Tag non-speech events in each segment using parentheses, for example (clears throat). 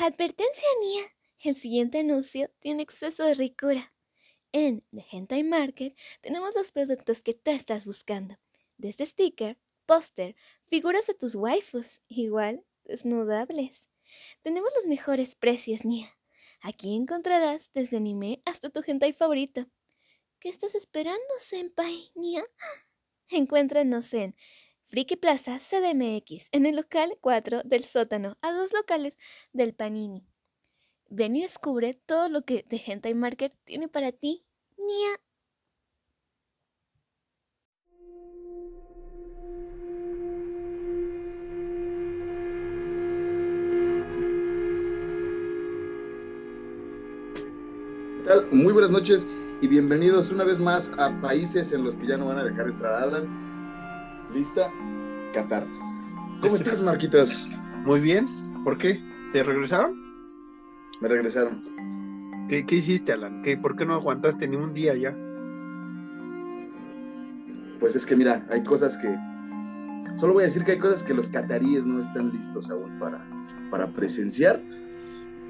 Advertencia, Nia. El siguiente anuncio tiene exceso de ricura. En The Hentai Market tenemos los productos que tú estás buscando. Desde sticker, póster, figuras de tus waifus, igual desnudables. Tenemos los mejores precios, Nia. Aquí encontrarás desde anime hasta tu hentai favorito. ¿Qué estás esperando, senpai, Nia? Encuéntranos en Friki Plaza CDMX, en el local 4 del sótano, a dos locales del Panini. Ven y descubre todo lo que The Hentai Market tiene para ti, Nia. Muy buenas noches y bienvenidos una vez más a países en los que ya no van a dejar entrar a Alan. ¿Lista? Qatar. ¿Cómo estás, Marquitas? (laughs) Muy bien. ¿Por qué? ¿Te regresaron? Me regresaron. ¿Qué, qué hiciste, Alan? ¿Qué, ¿Por qué no aguantaste ni un día ya? Pues es que mira, hay cosas que... Solo voy a decir que hay cosas que los cataríes no están listos aún para, para presenciar.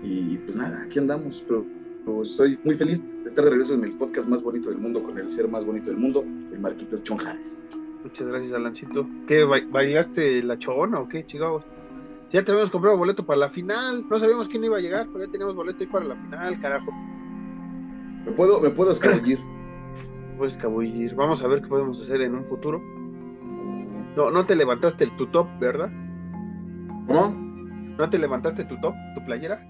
Y pues nada, aquí andamos, pero, pero soy muy feliz de estar de regreso en el podcast más bonito del mundo, con el ser más bonito del mundo, el Marquitos Chonjares. Muchas gracias, Alancito. ¿Qué, ba- bailaste la chona o qué, chicos? Ya teníamos comprado boleto para la final. No sabíamos quién iba a llegar, pero ya teníamos boleto ahí para la final, carajo. ¿Me puedo, me puedo escabullir? Pues escabullir. Vamos a ver qué podemos hacer en un futuro. No, no te levantaste el tu top, ¿verdad? ¿Cómo? ¿No te levantaste tu top, tu playera?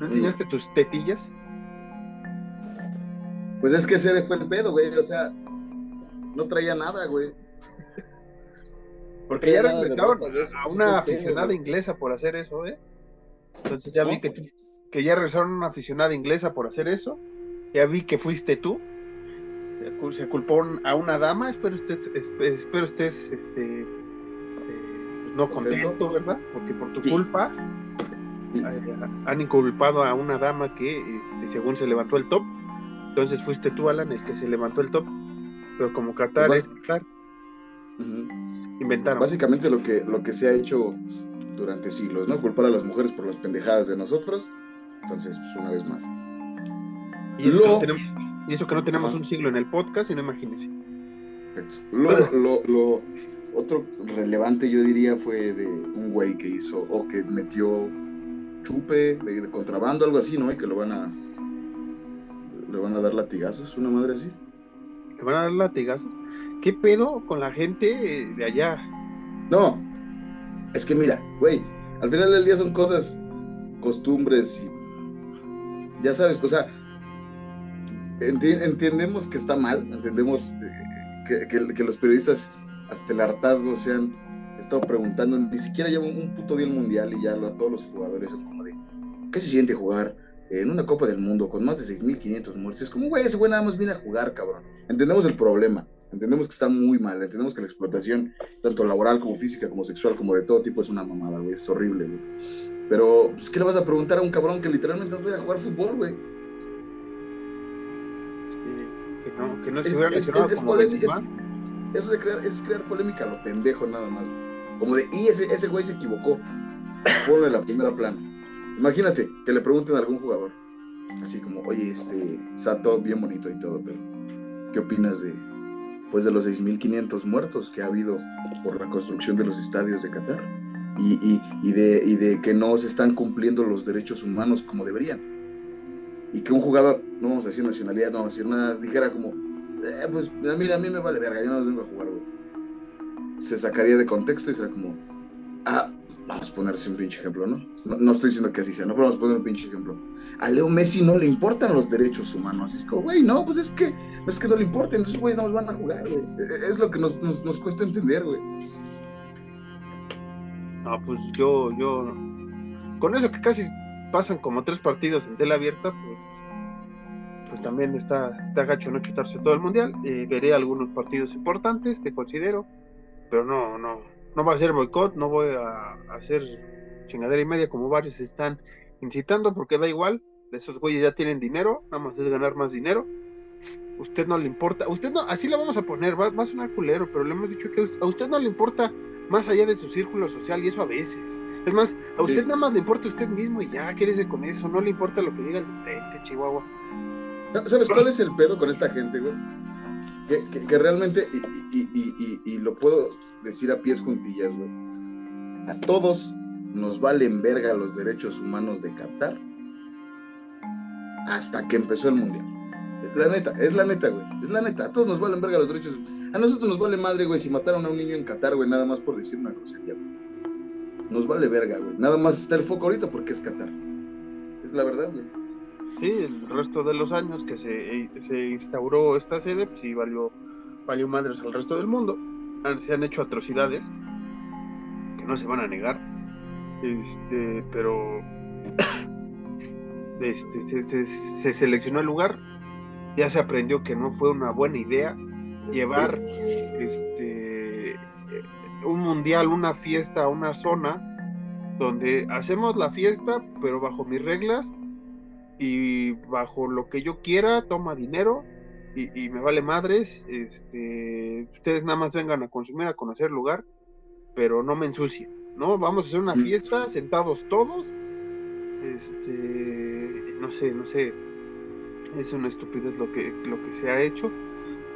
¿No enseñaste tus tetillas? Pues es que ese fue el pedo, güey. O sea, no traía nada, güey. Porque ya regresaron a una aficionada güey. inglesa por hacer eso, ¿eh? Entonces ya vi que, tú- que ya regresaron a una aficionada inglesa por hacer eso. Ya vi que fuiste tú. Se cul- Se culpó a una dama. Espero estés, esp- espero estés este, eh, pues no ¿Contento? ¿verdad? Porque por tu Sí. culpa Sí. eh, han inculpado a una dama que este, según se levantó el top. Entonces fuiste tú, Alan, el que se levantó el top. Pero como Qatar Pues es Qatar, inventaron. Básicamente lo que, lo que se ha hecho durante siglos, ¿no? Culpar a las mujeres por las pendejadas de nosotros. Entonces, pues una vez más. Y eso, que no tenemos, y eso que no tenemos Ajá. un siglo en el podcast, y no imagínense. Lo, lo, lo otro relevante, yo diría, fue de un güey que hizo, o que metió chupe de, de contrabando, algo así, ¿no? Y que lo van a. Le van a dar latigazos, una madre así. Van a dar latigazos. ¿Qué pedo con la gente de allá? No, es que mira, güey, al final del día son cosas, costumbres ya sabes, o sea, entendemos que está mal, entendemos eh, que, los periodistas hasta el hartazgo se han estado preguntando, ni siquiera lleva un puto día el mundial y ya lo- a todos los jugadores como de, ¿qué se siente jugar en una Copa del Mundo con más de 6.500 muertos? Es como, güey, ese güey nada más viene a jugar, cabrón. Entendemos el problema, entendemos que está muy mal, entendemos que la explotación tanto laboral como física, como sexual, como de todo tipo, es una mamada, güey, es horrible, güey. Pero, pues, ¿qué le vas a preguntar a un cabrón que literalmente no va a jugar fútbol, güey? Que, que no, que no se Es, es- es- como polémica, es- crear, es crear polémica a lo pendejo nada más, güey. Como de, y ese, ese güey se equivocó, ponlo en la primera plana. Imagínate que le pregunten a algún jugador, así como, oye, este, está todo bien bonito y todo, pero ¿qué opinas de, pues, de los 6.500 muertos que ha habido por la construcción de los estadios de Qatar? Y, y, y de, y de que no se están cumpliendo los derechos humanos como deberían. Y que un jugador, no vamos a decir nacionalidad, no vamos a decir nada, dijera como, eh, pues a mí, a mí me vale verga, yo no vengo a jugar, güey. Se sacaría de contexto y será como, ah, vamos a ponerse un pinche ejemplo, ¿no? ¿no? estoy diciendo que así sea, no, pero vamos a poner un pinche ejemplo. A Leo Messi no le importan los derechos humanos. Es como, güey, no, pues es que es que no le importen, esos güeyes no nos van a jugar, güey. E- Es lo que nos, nos, nos cuesta entender, güey. No, pues yo, yo. Con eso que casi pasan como tres partidos en tela abierta, pues, pues también está, está gacho no chutarse todo el mundial. Eh, veré algunos partidos importantes que considero, pero no, no, no va a ser boicot, no voy a, a hacer chingadera y media como varios están incitando, porque da igual, esos güeyes ya tienen dinero, nada más es ganar más dinero. Usted no le importa, usted no, así la vamos a poner, va, va a sonar culero, pero le hemos dicho que a usted no le importa más allá de su círculo social, y eso a veces. Es más, a usted nada más le importa a usted mismo y ya, quédese con eso, no le importa lo que diga el frente, Chihuahua. ¿Sabes cuál es el pedo con esta gente, güey? Que, realmente, y, lo puedo decir a pies juntillas, güey, a todos nos valen verga los derechos humanos de Qatar hasta que empezó el mundial. La neta, es la neta, güey. Es la neta. A todos nos valen verga los derechos. A nosotros nos vale madre, güey, si mataron a un niño en Qatar, güey, nada más por decir una grosería, Nos vale verga, güey. Nada más está el foco ahorita porque es Qatar. Es la verdad, güey. Sí, el resto de los años que se, se instauró esta sede, pues sí valió, valió madres al resto del mundo. Se han hecho atrocidades que no se van a negar. Este, pero este, se, se, se seleccionó el lugar, ya se aprendió que no fue una buena idea llevar este un mundial, una fiesta una zona donde hacemos la fiesta, pero bajo mis reglas y bajo lo que yo quiera, toma dinero y, me vale madres. Este, ustedes nada más vengan a consumir, a conocer el lugar, pero no me ensucien, ¿no? Vamos a hacer una mm. fiesta, sentados todos. Este, no sé, no sé. Es una estupidez lo que, lo que se ha hecho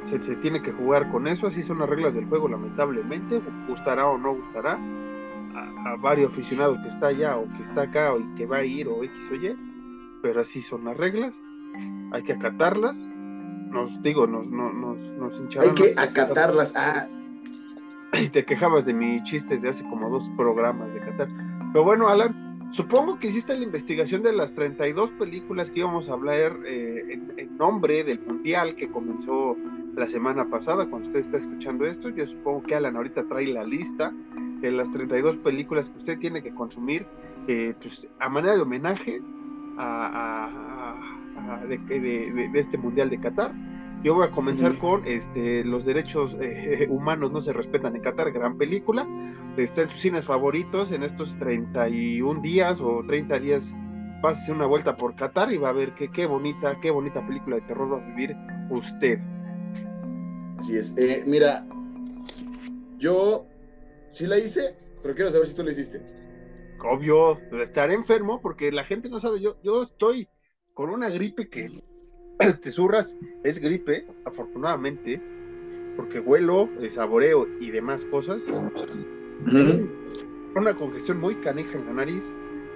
se, tiene que jugar con eso, así son las reglas del juego, lamentablemente, gustará o no gustará a, varios aficionados que está allá o que está acá o que va a ir o X o Y, pero así son las reglas, hay que acatarlas, nos digo, nos, nos, nos, Hay que acatarlas, ah. Y te quejabas de mi chiste de hace como dos programas de Qatar. Pero bueno, Alan, supongo que hiciste la investigación de las 32 películas que íbamos a hablar eh, en nombre del Mundial que comenzó la semana pasada, cuando usted está escuchando esto. Yo supongo que Alan ahorita trae la lista de las 32 películas que usted tiene que consumir eh, pues, a manera de homenaje a, de, este Mundial de Qatar. Yo voy a comenzar con este, Los derechos eh, (laughs) humanos no se respetan en Qatar, gran película. Está en sus cines favoritos en estos 31 días o 30 días. Pásese una vuelta por Qatar y va a ver qué, qué bonita, qué bonita película de terror va a vivir usted. Así es. Eh, mira, yo sí la hice, pero quiero saber si tú la hiciste. Obvio, estaré enfermo porque la gente no sabe. Yo, yo estoy con una gripe que (clears throat) te zurras, es gripe, afortunadamente, porque huelo, saboreo y demás cosas. Una congestión muy caneja en la nariz,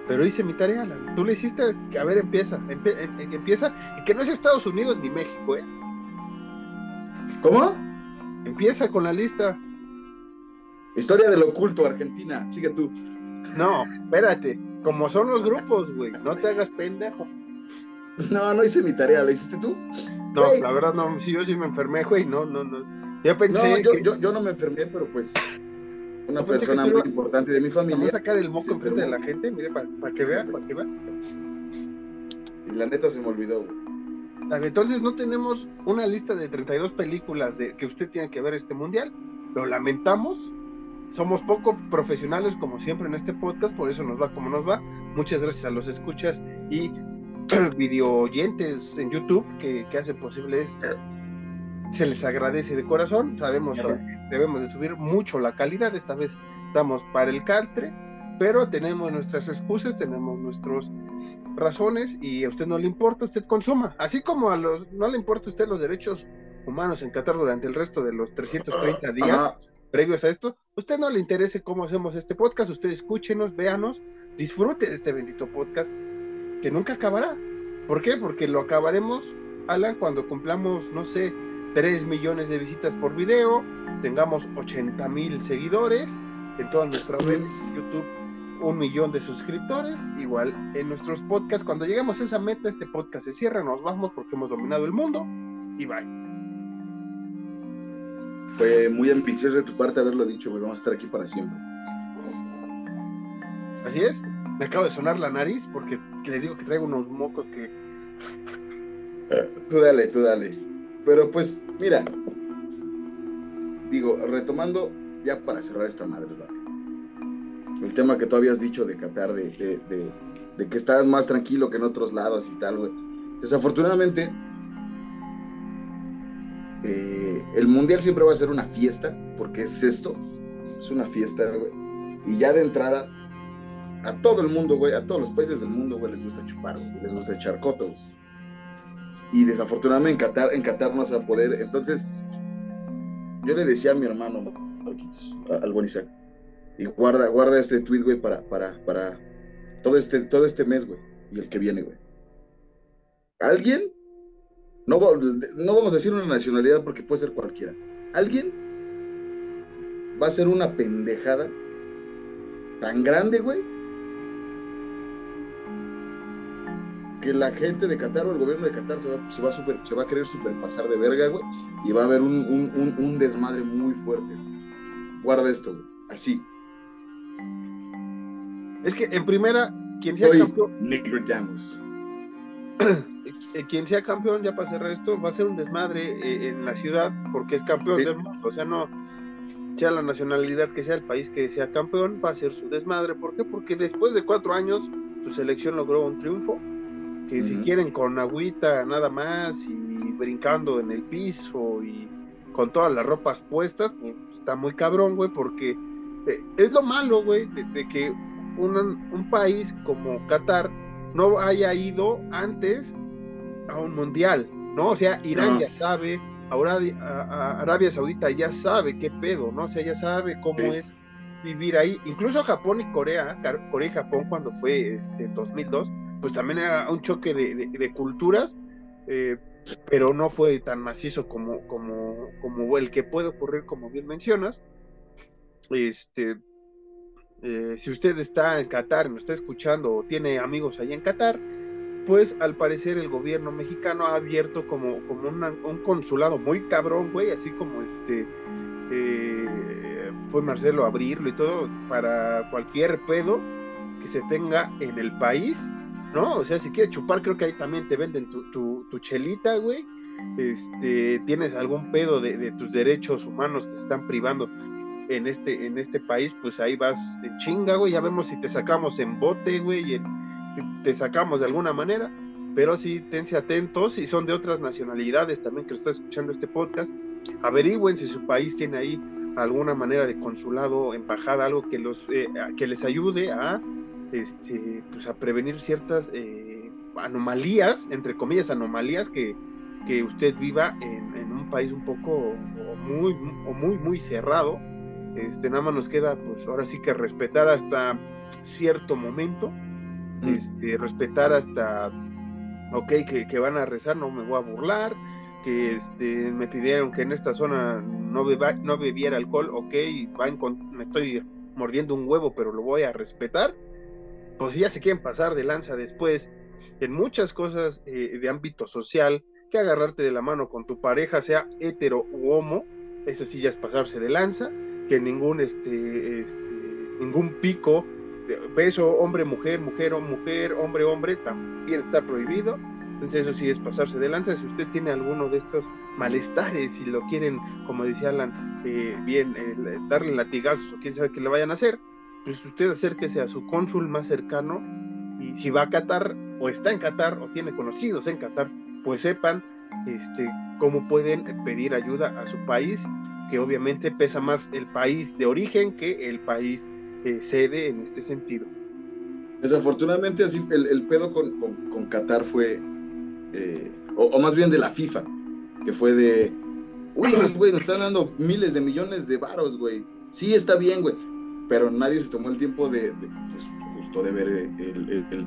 pero hice mi tarea. Tú le hiciste, a ver, empieza, empieza, y que no es Estados Unidos ni México, ¿eh? ¿Cómo? Empieza con la lista. Historia del oculto, Argentina. Sigue tú. No, espérate. Como son los grupos, güey. No te hagas pendejo. (laughs) No, no hice mi tarea. ¿La hiciste tú? No, la verdad no. Sí, yo sí me enfermé, güey. No, no, no. Ya pensé. No, yo, yo, no me enfermé, pero pues. Una persona muy importante de mi familia. Vamos a sacar el moco enfrente de la gente, mire, para, que vea, para que vea. Y la neta se me olvidó, güey. Entonces no tenemos una lista de 32 películas de, que usted tiene que ver este mundial. Lo lamentamos. Somos poco profesionales como siempre en este podcast, por eso nos va como nos va. Muchas gracias a los escuchas y (clears throat) video oyentes en YouTube que, que hacen posible esto. Se les agradece de corazón. Sabemos que debemos de subir mucho la calidad. Esta vez estamos para el caltre, pero tenemos nuestras excusas, tenemos nuestros razones y a usted no le importa, usted consuma. Así como a los no le importa a usted los derechos humanos en Qatar durante el resto de los 330 días previos a esto, usted no le interese cómo hacemos este podcast, usted escúchenos, véanos, disfrute de este bendito podcast que nunca acabará. ¿Por qué? Porque lo acabaremos, Alan, cuando cumplamos, no sé, 3 millones de visitas por video, tengamos 80 mil seguidores en todas nuestras redes, YouTube, un millón de suscriptores, igual en nuestros podcasts. Cuando lleguemos a esa meta, este podcast se cierra, nos vamos porque hemos dominado el mundo y bye. Fue muy ambicioso de tu parte haberlo dicho, güey. Vamos a estar aquí para siempre. Así es. Me acabo de sonar la nariz porque les digo que traigo unos mocos que. tú dale, tú dale. Pero pues, mira. Digo, retomando ya para cerrar esta madre, ¿verdad? el tema que tú habías dicho de Qatar, de, que estás más tranquilo que en otros lados y tal, güey. Desafortunadamente, eh, el mundial siempre va a ser una fiesta, porque es esto, es una fiesta, güey. Y ya de entrada, a todo el mundo, güey, a todos los países del mundo, güey, les gusta chupar, güey, les gusta echar coto, güey. Y desafortunadamente en Qatar, en Qatar no se va a poder. Entonces, yo le decía a mi hermano, al buen Isaac, y guarda, guarda este tweet, güey, para, para, para todo este, todo este mes, güey, y el que viene, güey. ¿Alguien? No, no vamos a decir una nacionalidad porque puede ser cualquiera. ¿Alguien va a hacer una pendejada tan grande, güey? Que la gente de Qatar o el gobierno de Qatar se va, se va, a super- se va a querer superpasar de verga, güey. Y va a haber un, un- un- un desmadre muy fuerte. Guarda esto, güey. Así. Es que en primera, quien sea Soy campeón, (coughs) eh, quien sea campeón, ya para cerrar esto, va a ser un desmadre eh, en la ciudad porque es campeón Sí. del mundo. O sea, no, sea la nacionalidad que sea, el país que sea campeón, va a ser su desmadre. ¿Por qué? Porque después de cuatro años, tu selección logró un triunfo. Que si quieren con agüita nada más y brincando en el piso y con todas las ropas puestas, pues, está muy cabrón, güey, porque eh, es lo malo, güey, de, de que un, un país como Qatar no haya ido antes a un mundial, ¿no? O sea, Irán No. ya sabe, ahora Arabia Saudita ya sabe qué pedo, ¿no? O sea, ya sabe cómo Sí. es vivir ahí. Incluso Japón y Corea, Corea y Japón cuando fue este, en 2002, pues también era un choque de, culturas, eh, pero no fue tan macizo como, como, como el que puede ocurrir, como bien mencionas. Este, eh, si usted está en Qatar, me está escuchando o tiene amigos allá en Qatar, pues al parecer el gobierno mexicano ha abierto como, como un consulado muy cabrón, güey, así como este eh, fue Marcelo a abrirlo y todo para cualquier pedo que se tenga en el país, ¿no? O sea, si quieres chupar, creo que ahí también te venden tu, tu, tu chelita, güey. Este, tienes algún pedo de, tus derechos humanos que se están privando en este, en este país, pues ahí vas en chinga, güey. Ya vemos si te sacamos en bote, güey, en- te sacamos de alguna manera. Pero sí, tense atentos, si son de otras nacionalidades también que está escuchando este podcast, averigüen si su país tiene ahí alguna manera de consulado, embajada, algo que los eh, que les ayude a este pues a prevenir ciertas eh, anomalías, entre comillas anomalías que, que usted viva en, en un país un poco o muy o muy muy cerrado. Este nada más nos queda pues ahora sí que respetar hasta cierto momento, Mm. este, respetar hasta ok, que, que van a rezar, no me voy a burlar, que este, me pidieron que en esta zona no, beba, no bebiera alcohol, ok, va en me estoy mordiendo un huevo, pero lo voy a respetar. Pues ya se quieren pasar de lanza después en muchas cosas eh, de ámbito social, que agarrarte de la mano con tu pareja, sea hetero u homo, eso sí ya es pasarse de lanza, que ningún, este, este, ningún pico beso hombre-mujer, mujer o mujer, hombre-hombre, también está prohibido. Entonces eso sí es pasarse de lanza. Si usted tiene alguno de estos malestares, si lo quieren, como decía Alan, eh, bien, eh, darle latigazos o quién sabe qué le vayan a hacer, pues usted acérquese a su cónsul más cercano y si va a Qatar o está en Qatar o tiene conocidos en Qatar, pues sepan este, cómo pueden pedir ayuda a su país, que obviamente pesa más el país de origen que el país eh, sede en este sentido. Desafortunadamente, así el, pedo con, con, Qatar fue, eh, o, más bien de la FIFA, que fue de, uy, nos están dando miles de millones de varos, güey. Sí, está bien, güey. Pero nadie se tomó el tiempo de, de, pues, justo de ver el, el-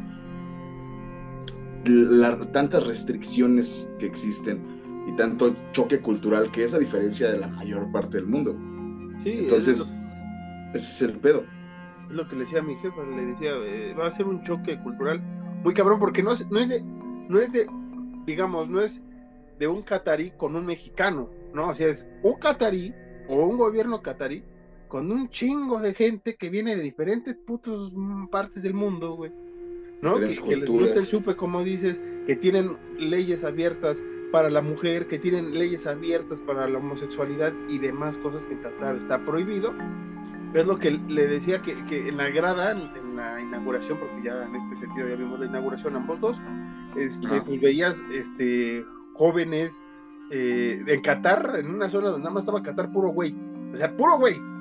el- la- tantas restricciones que existen y tanto choque cultural que es a diferencia de la mayor parte del mundo. Sí, Entonces, es, ese es el pedo. es lo que le decía a mi jefa, le decía, eh, va a ser un choque cultural muy cabrón, porque no es, no es de, no es de, digamos, no es de un catarí con un mexicano, ¿no? O sea, es un catarí o un gobierno catarí con un chingo de gente que viene de diferentes putos mm, partes del mundo, güey. ¿No? Que, que les gusta el chupe, como dices, que tienen leyes abiertas para la mujer, que tienen leyes abiertas para la homosexualidad y demás cosas que en Qatar está prohibido. Es lo que le decía que, que en la grada, en, la inauguración, porque ya en este sentido ya vimos la inauguración ambos dos, este, pues veías este, jóvenes eh, en Qatar, en una zona donde nada más estaba Qatar puro güey. O sea, puro güey.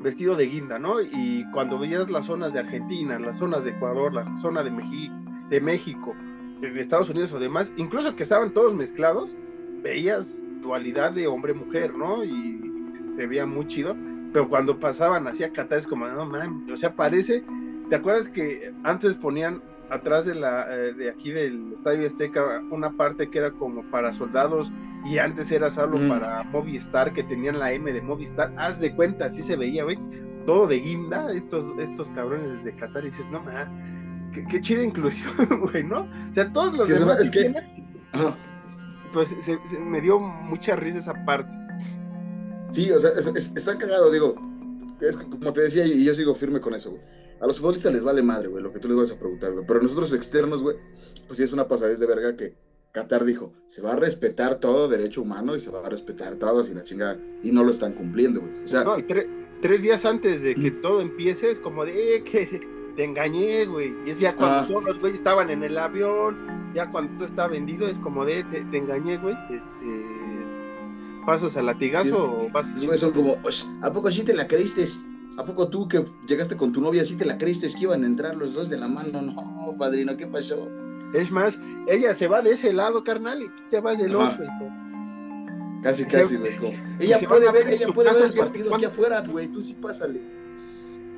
Vestido de guinda, ¿no? Y cuando veías las zonas de Argentina, las zonas de Ecuador, la zona de, de México, de Estados Unidos o demás, incluso que estaban todos mezclados, veías dualidad de hombre-mujer, ¿no? Y se veía muy chido, pero cuando pasaban hacia Qatar es como, no mames, o sea, parece, ¿te acuerdas que antes ponían atrás de la eh, de aquí del Estadio Azteca una parte que era como para soldados y antes era solo mm. para Movistar que tenían la M de Movistar, haz de cuenta, así se veía, güey, todo de guinda, estos estos cabrones de Qatar y dices, no mames, qué, chida inclusión, (laughs) güey, ¿no? O sea, todos los demás es que pues se, me dio mucha risa esa parte. Sí, o sea, está cagado, digo, es como te decía, y yo sigo firme con eso, güey. A los futbolistas les vale madre, güey, lo que tú les vas a preguntar, güey. Pero nosotros externos, güey, pues sí es una pasadez de verga que Qatar dijo, se va a respetar todo derecho humano y se va a respetar todo así la chingada. Y no lo están cumpliendo, güey. O sea, no, y tres días antes de que todo empiece es como de, eh, que te engañé, güey. Y es ya cuando ah. todos los güeyes estaban en el avión, ya cuando todo está vendido, es como de, te, te engañé, güey. Este, ¿Pasas al latigazo o vas? son como, ¿a poco sí te la creíste? ¿A poco tú que llegaste con tu novia sí te la creíste que iban a entrar los dos de la mano? No, padrino, ¿qué pasó? Es más, ella se va de ese lado, carnal, y tú te vas del otro. Casi, casi, güey. Ella puede ver, ella puede ver el partido aquí afuera, güey, tú sí pásale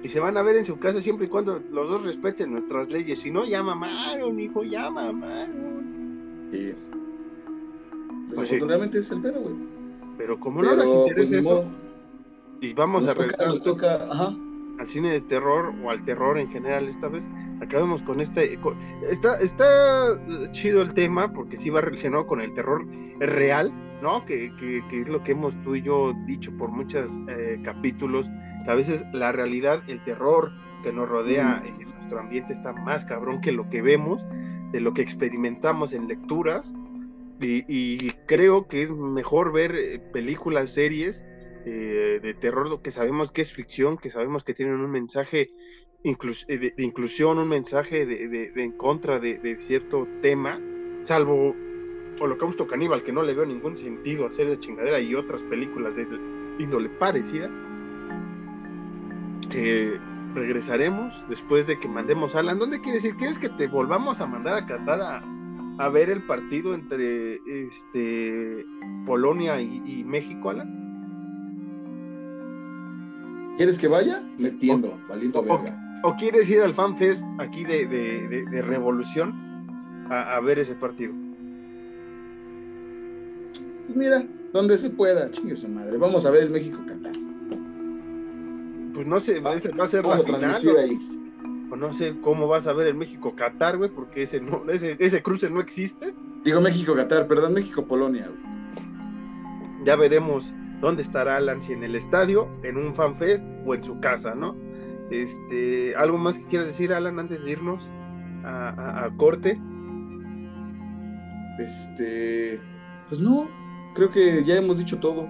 y se van a ver en su casa siempre y cuando los dos respeten nuestras leyes. Si no, ya mamaron, hijo, ya mamaron. Sí. Pues Desafortunadamente es el pedo, güey. Pero como no nos interesa pues, eso, y vamos a regresar nos toca, al cine de terror o al terror en general esta vez, acabemos con este. está, está chido el tema porque sí va relacionado con el terror real, ¿no? Que, que, que es lo que hemos tú y yo dicho por muchos eh, capítulos a veces la realidad, el terror que nos rodea en nuestro ambiente está más cabrón que lo que vemos, de lo que experimentamos en lecturas. Y, creo que es mejor ver eh, películas, series eh, de terror que sabemos que es ficción, que sabemos que tienen un mensaje eh, de, inclusión, un mensaje de, en contra de, cierto tema, salvo Holocausto Caníbal, que no le veo ningún sentido hacer de chingadera y otras películas de índole parecida regresaremos después de que mandemos a Alan. ¿Dónde quieres ir? ¿Quieres que te volvamos a mandar a Qatar a, ver el partido entre este Polonia y, México, Alan? ¿Quieres que vaya? Metiendo, valiendo verga. O, quieres ir al FanFest aquí de, Revolución a, ver ese partido? Pues mira, donde se pueda, chingue su madre. Vamos a ver el México-Qatar pues no sé, va a ser la final. O, no sé cómo vas a ver el México-Qatar, güey, porque ese, no, ese, ese cruce no existe. Digo México-Qatar, perdón, México-Polonia. Ya veremos dónde estará Alan, si en el estadio, en un fanfest o en su casa, ¿no? Este, ¿Algo más que quieras decir, Alan, antes de irnos a, a corte? Este, pues no, creo que ya hemos dicho todo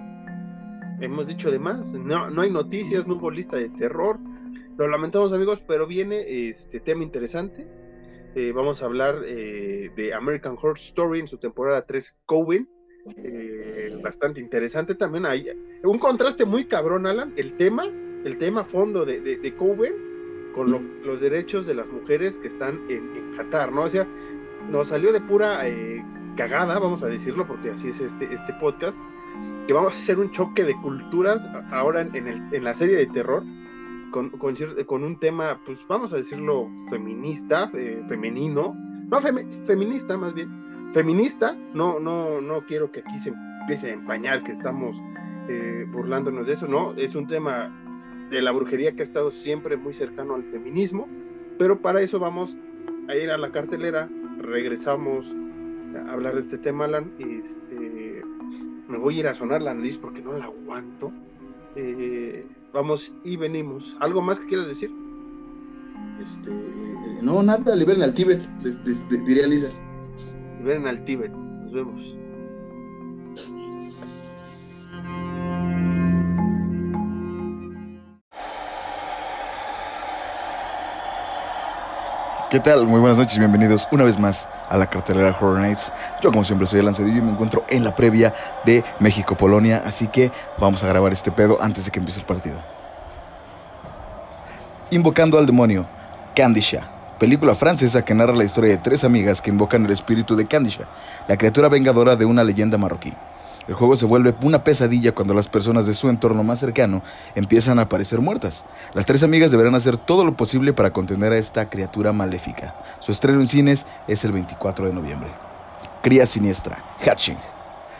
hemos dicho de más, no, no hay noticias, no hubo lista de terror. Lo lamentamos amigos, pero viene este tema interesante. Eh, vamos a hablar eh, de American Horror Story en su temporada 3, Coven. Eh, bastante interesante también. Hay un contraste muy cabrón, Alan. El tema, el tema fondo de, de, Coven con los derechos de las mujeres que están en, en Qatar, ¿no? O sea, nos salió de pura cagada, vamos a decirlo, porque así es este, este podcast que vamos a hacer un choque de culturas ahora en, el, en la serie de terror con, con, un tema, pues vamos a decirlo, feminista, eh, femenino, no feminista más bien, feminista, no, no, no quiero que aquí se empiece a empañar que estamos eh, burlándonos de eso, no, es un tema de la brujería que ha estado siempre muy cercano al feminismo, pero para eso vamos a ir a la cartelera, regresamos a hablar de este tema, Alan, este, me voy a ir a sonar la nariz porque no la aguanto. Eh, vamos y venimos. ¿Algo más que quieras decir? Este, eh, no, nada, liberen al Tíbet, diría Lisa. Liberen al Tíbet, nos vemos. ¿Qué tal? Muy buenas noches y bienvenidos una vez más a la cartelera Horror Nights. Yo como siempre soy el Cedillo y me encuentro en la previa de México-Polonia, así que vamos a grabar este pedo antes de que empiece el partido. Invocando al demonio, Candisha, película francesa que narra la historia de tres amigas que invocan el espíritu de Candisha, la criatura vengadora de una leyenda marroquí. El juego se vuelve una pesadilla cuando las personas de su entorno más cercano empiezan a aparecer muertas. Las tres amigas deberán hacer todo lo posible para contener a esta criatura maléfica. Su estreno en cines es el 24 de noviembre. Cría siniestra, Hatching.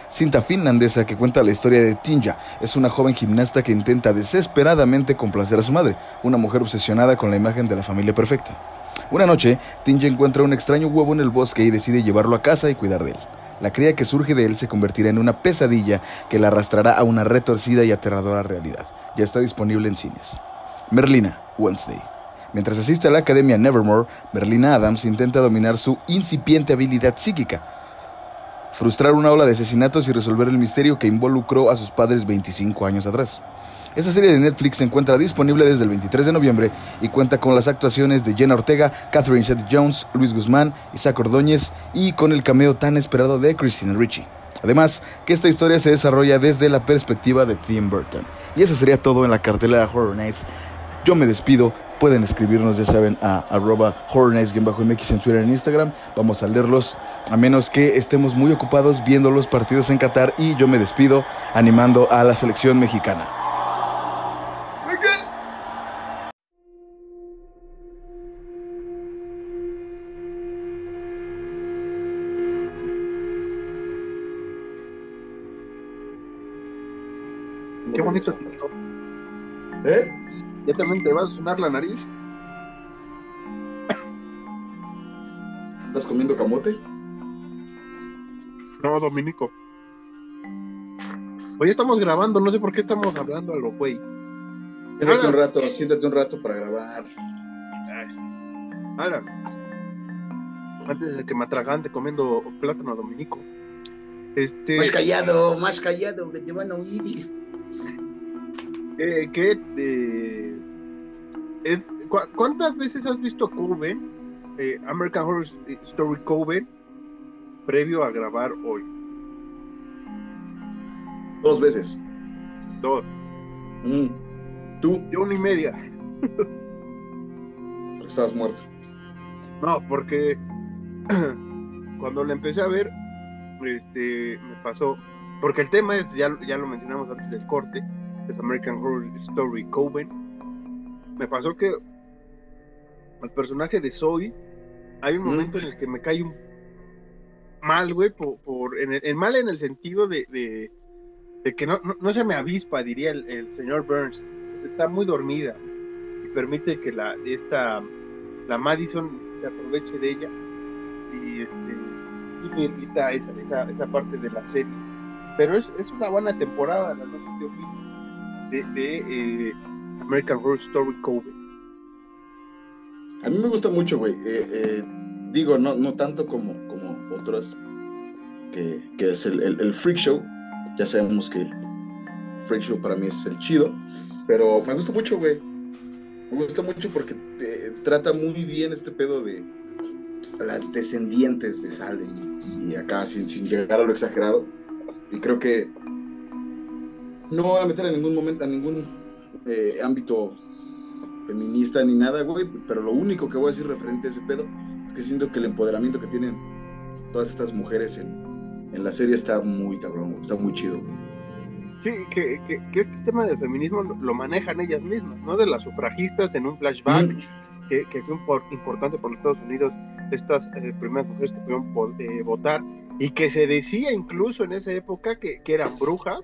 Cinta finlandesa que cuenta la historia de Tinja es una joven gimnasta que intenta desesperadamente complacer a su madre, una mujer obsesionada con la imagen de la familia perfecta. Una noche, Tinja encuentra un extraño huevo en el bosque y decide llevarlo a casa y cuidar de él. La cría que surge de él se convertirá en una pesadilla que la arrastrará a una retorcida y aterradora realidad. Ya está disponible en cines. Merlina, Wednesday. Mientras asiste a la Academia Nevermore, Merlina Adams intenta dominar su incipiente habilidad psíquica, frustrar una ola de asesinatos y resolver el misterio que involucró a sus padres 25 años atrás. Esta serie de Netflix se encuentra disponible desde el 23 de noviembre y cuenta con las actuaciones de Jenna Ortega, Catherine Zeta-Jones, Luis Guzmán, Isaac Ordóñez y con el cameo tan esperado de Christina Ricci. Además, que esta historia se desarrolla desde la perspectiva de Tim Burton. Y eso sería todo en la cartelera Horror Nights. Yo me despido. Pueden escribirnos, ya saben, a arroba horrornights-mx en Twitter en Instagram. Vamos a leerlos, a menos que estemos muy ocupados viendo los partidos en Qatar. Y yo me despido animando a la selección mexicana. Qué bonito. ¿Eh? Ya también te va a sonar la nariz. ¿Estás comiendo camote? No, Dominico. Hoy estamos grabando, no sé por qué estamos hablando a lo güey. Siéntate un rato, siéntate un rato para grabar. Ahora, antes de que me atragante comiendo plátano Dominico. Este, Más callado, más callado, que te van a oír. Eh, ¿qué, eh, es- cu- ¿Cuántas veces has visto Coven, eh, American Horror Story Coven, previo a grabar hoy? Dos veces. Dos. Mm. Tú, Yo una y media. porque estabas muerto. No, porque (clears throat) cuando la empecé a ver, este, me pasó, porque el tema es, ya, ya lo mencionamos antes del corte, es American Horror Story Coven. Me pasó que el personaje de Zoe, hay un Mm. momento en el que me cae un mal, güey, por, por- en el, mal en el sentido de, de, de que no, no, no se me avispa, diría el, el señor Burns. Está muy dormida y permite que la, esta, la Madison se aproveche de ella y, este, y me irrita esa, esa, esa parte de la serie. Pero es, es una buena temporada, la noche de de, eh, American Horror Story Coven. A mí me gusta mucho, güey. Eh, eh, digo, no, no tanto como, como otras, que, que es el, el- el Freak Show. Ya sabemos que Freak Show para mí es el chido, pero me gusta mucho, güey. Me gusta mucho porque te- trata muy bien este pedo de las descendientes de Salem y acá sin, sin llegar a lo exagerado. Y creo que no voy a meter en ningún momento, a ningún eh, ámbito feminista ni nada, güey, pero lo único que voy a decir referente a ese pedo es que siento que el empoderamiento que tienen todas estas mujeres en, en la serie está muy cabrón, está muy chido. Sí, que, que, que este tema del feminismo lo, lo manejan ellas mismas, ¿no? De las sufragistas en un flashback. Mm, que, que fue impor- importante por los Estados Unidos, estas eh, primeras mujeres que pudieron eh, votar, y que se decía incluso en esa época que, que eran brujas.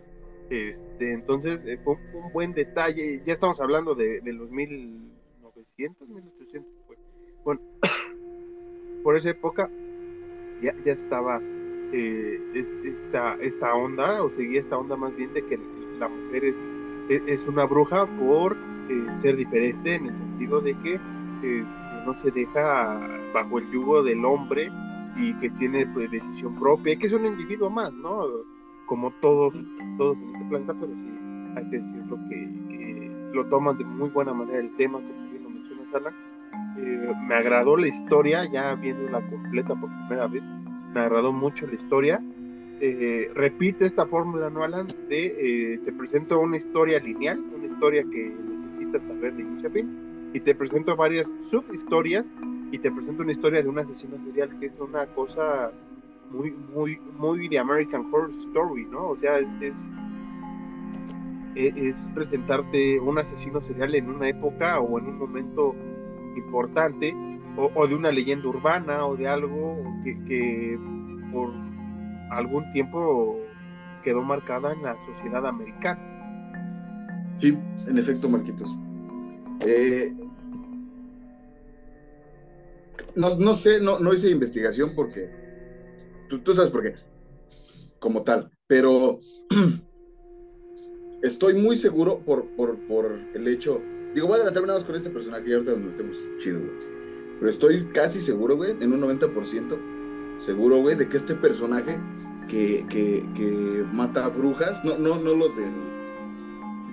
Este, entonces eh, fue un, buen detalle. Ya estamos hablando de, de los 1900, 1800. Fue. Bueno, (coughs) por esa época ya, ya estaba eh, es- esta, esta onda, o seguía esta onda más bien de que la mujer es, es- una bruja por eh, ser diferente en el sentido de que este, no se deja bajo el yugo del hombre y que tiene pues, decisión propia, que es un individuo más, ¿no? Como todos, todos en este planeta, pero sí hay que decirlo que, que lo toman de muy buena manera el tema, como bien lo menciona Alan. Eh, me agradó la historia, ya viéndola completa por primera vez, me agradó mucho la historia. Eh, repite esta fórmula, ¿no, Alan? De eh, te presento una historia lineal, una historia que necesitas saber de inicio y te presento varias subhistorias y te presento una historia de un asesino serial que es una cosa muy, muy, muy de American Horror Story, ¿no? O sea, es, es, presentarte un asesino serial en una época o en un momento importante, o, de una leyenda urbana, o de algo que, que por algún tiempo quedó marcada en la sociedad americana. Sí, en efecto, Marquitos. Eh, no, no, sé, no, no hice investigación porque tú, sabes por qué, como tal, pero (clears throat) estoy muy seguro por, por, por, el hecho, digo, voy a adelantarme nada más con este personaje y ahorita donde tenemos chido, güey. Pero estoy casi seguro, güey, en un 90%, seguro, güey, de que este personaje que, que, que mata brujas, no, no, no los del,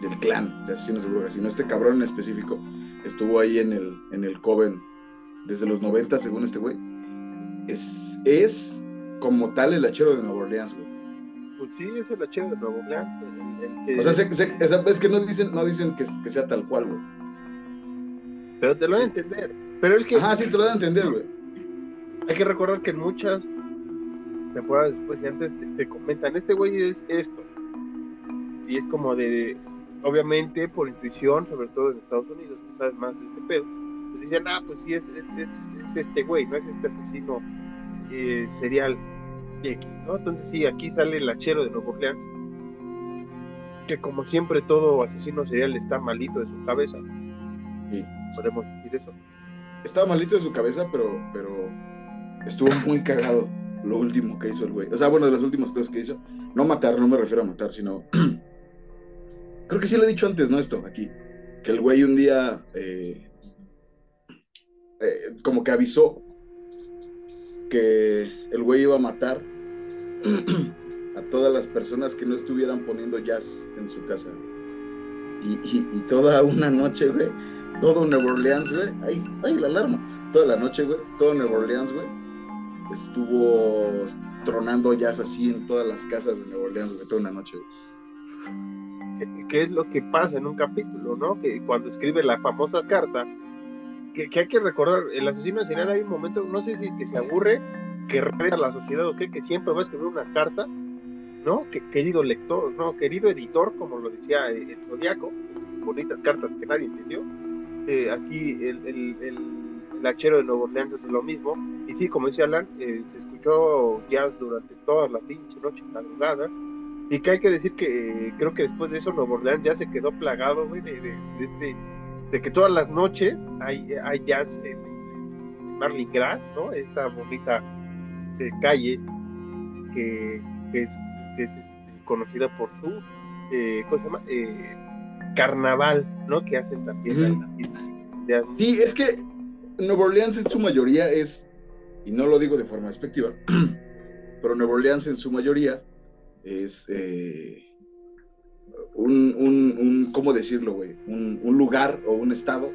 del clan de asesinos de brujas, sino este cabrón en específico, que estuvo ahí en el, en el Coven desde los 90, según este güey, es, es como tal el hachero de Nueva Orleans, güey. Pues sí, es el hachero de Nueva Orleans. O sea, es que no dicen, no dicen que, que sea tal cual, güey. Pero te lo sí. a entender. Pero es que. Ajá, sí, te lo voy a entender, güey. Hay que recordar que en muchas temporadas después y antes te, comentan, este güey es esto. Y es como de. Obviamente, por intuición, sobre todo en Estados Unidos, tú sabes más de ese pedo pues dicen, ah, pues sí, es, es, este güey, no es este asesino eh, serial X, ¿no? Entonces sí, aquí sale el hachero de Nuevo Orleans, que como siempre todo asesino serial está malito de su cabeza. Sí. Podemos decir eso. Estaba malito de su cabeza, pero, pero estuvo muy cagado lo último que hizo el güey. O sea, bueno, de las últimas cosas que hizo. No matar, no me refiero a matar, sino... (clears throat) Creo que sí lo he dicho antes, ¿no? Esto, aquí. Que el güey un día eh, eh, como que avisó que el güey iba a matar (clears throat) a todas las personas que no estuvieran poniendo jazz en su casa. Y, toda una noche, güey, todo Nueva Orleans, güey, ay, ay, la alarma, toda la noche, güey, todo Nueva Orleans, güey, estuvo tronando jazz así en todas las casas de Nueva Orleans, güey, toda una noche, güey. ¿Qué, es lo que pasa en un capítulo, no? Que cuando escribe la famosa carta, que, hay que recordar, el asesino serial hay un momento, no sé si que se aburre, que reta la sociedad o qué, que siempre va a escribir una carta, ¿no? Que, querido lector, no, querido editor, como lo decía el Zodiaco, bonitas cartas que nadie entendió. Eh, aquí el, el, el, hachero de Nuevo Orleans es lo mismo, y sí, como dice Alan, eh, se escuchó jazz durante toda la pinche noche madrugada, y que hay que decir que eh, creo que después de eso Nuevo Orleans ya se quedó plagado, güey, de, de, de este de que todas las noches hay, hay jazz en, Marlin Grass, ¿no? Esta bonita eh, calle que, es, este, conocida por su, eh, ¿cómo se llama? Eh, carnaval, ¿no? Que hacen también. sí, es que Nueva Orleans en su mayoría es, y no lo digo de forma despectiva, (clears throat) pero Nueva Orleans en su mayoría es un, un, ¿cómo decirlo, güey? Un, un, lugar o un estado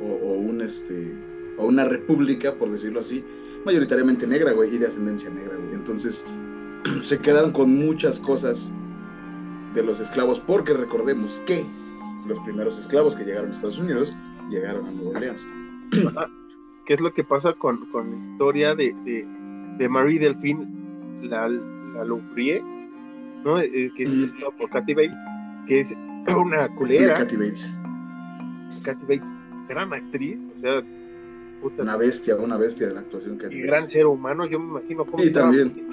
o, un, este, o una república, por decirlo así, mayoritariamente negra, güey, y de ascendencia negra, güey. Entonces, (clears throat) se quedaron con muchas cosas de los esclavos, porque recordemos que los primeros esclavos que llegaron a Estados Unidos llegaron a Nueva Orleans. (clears throat) ¿Qué es lo que pasa con, con la historia de, de, de Marie Delphine la, la Louvrier, ¿no? Eh, que es mm. por Kathy Bates, que es una culera. Kathy Bates. Kathy Bates, gran actriz, o sea, puta. Una bestia, una bestia de la actuación. que y gran ser humano, yo me imagino cómo sí, también.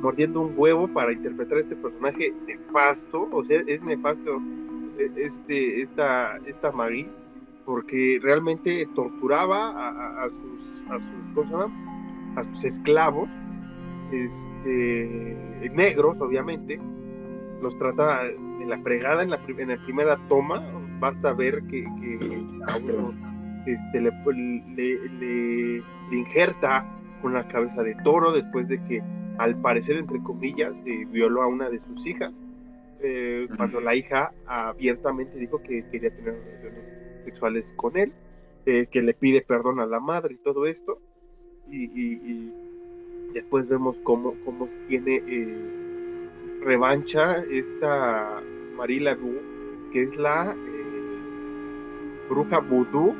mordiendo un huevo para interpretar este personaje nefasto, o sea, es nefasto e, este, esta, esta Marie, porque realmente torturaba a, a, sus. A sus esclavos, este, negros, obviamente, los trata en la fregada en la, en la primera toma, basta ver que, a uno este, le, le, injerta una cabeza de toro después de que, al parecer, entre comillas, eh, violó a una de sus hijas, eh, cuando la hija abiertamente dijo que quería tener relaciones sexuales con él, eh, que le pide perdón a la madre y todo esto, y, después vemos cómo, cómo tiene revancha esta Marie Lagu, que es la, eh, bruja vudú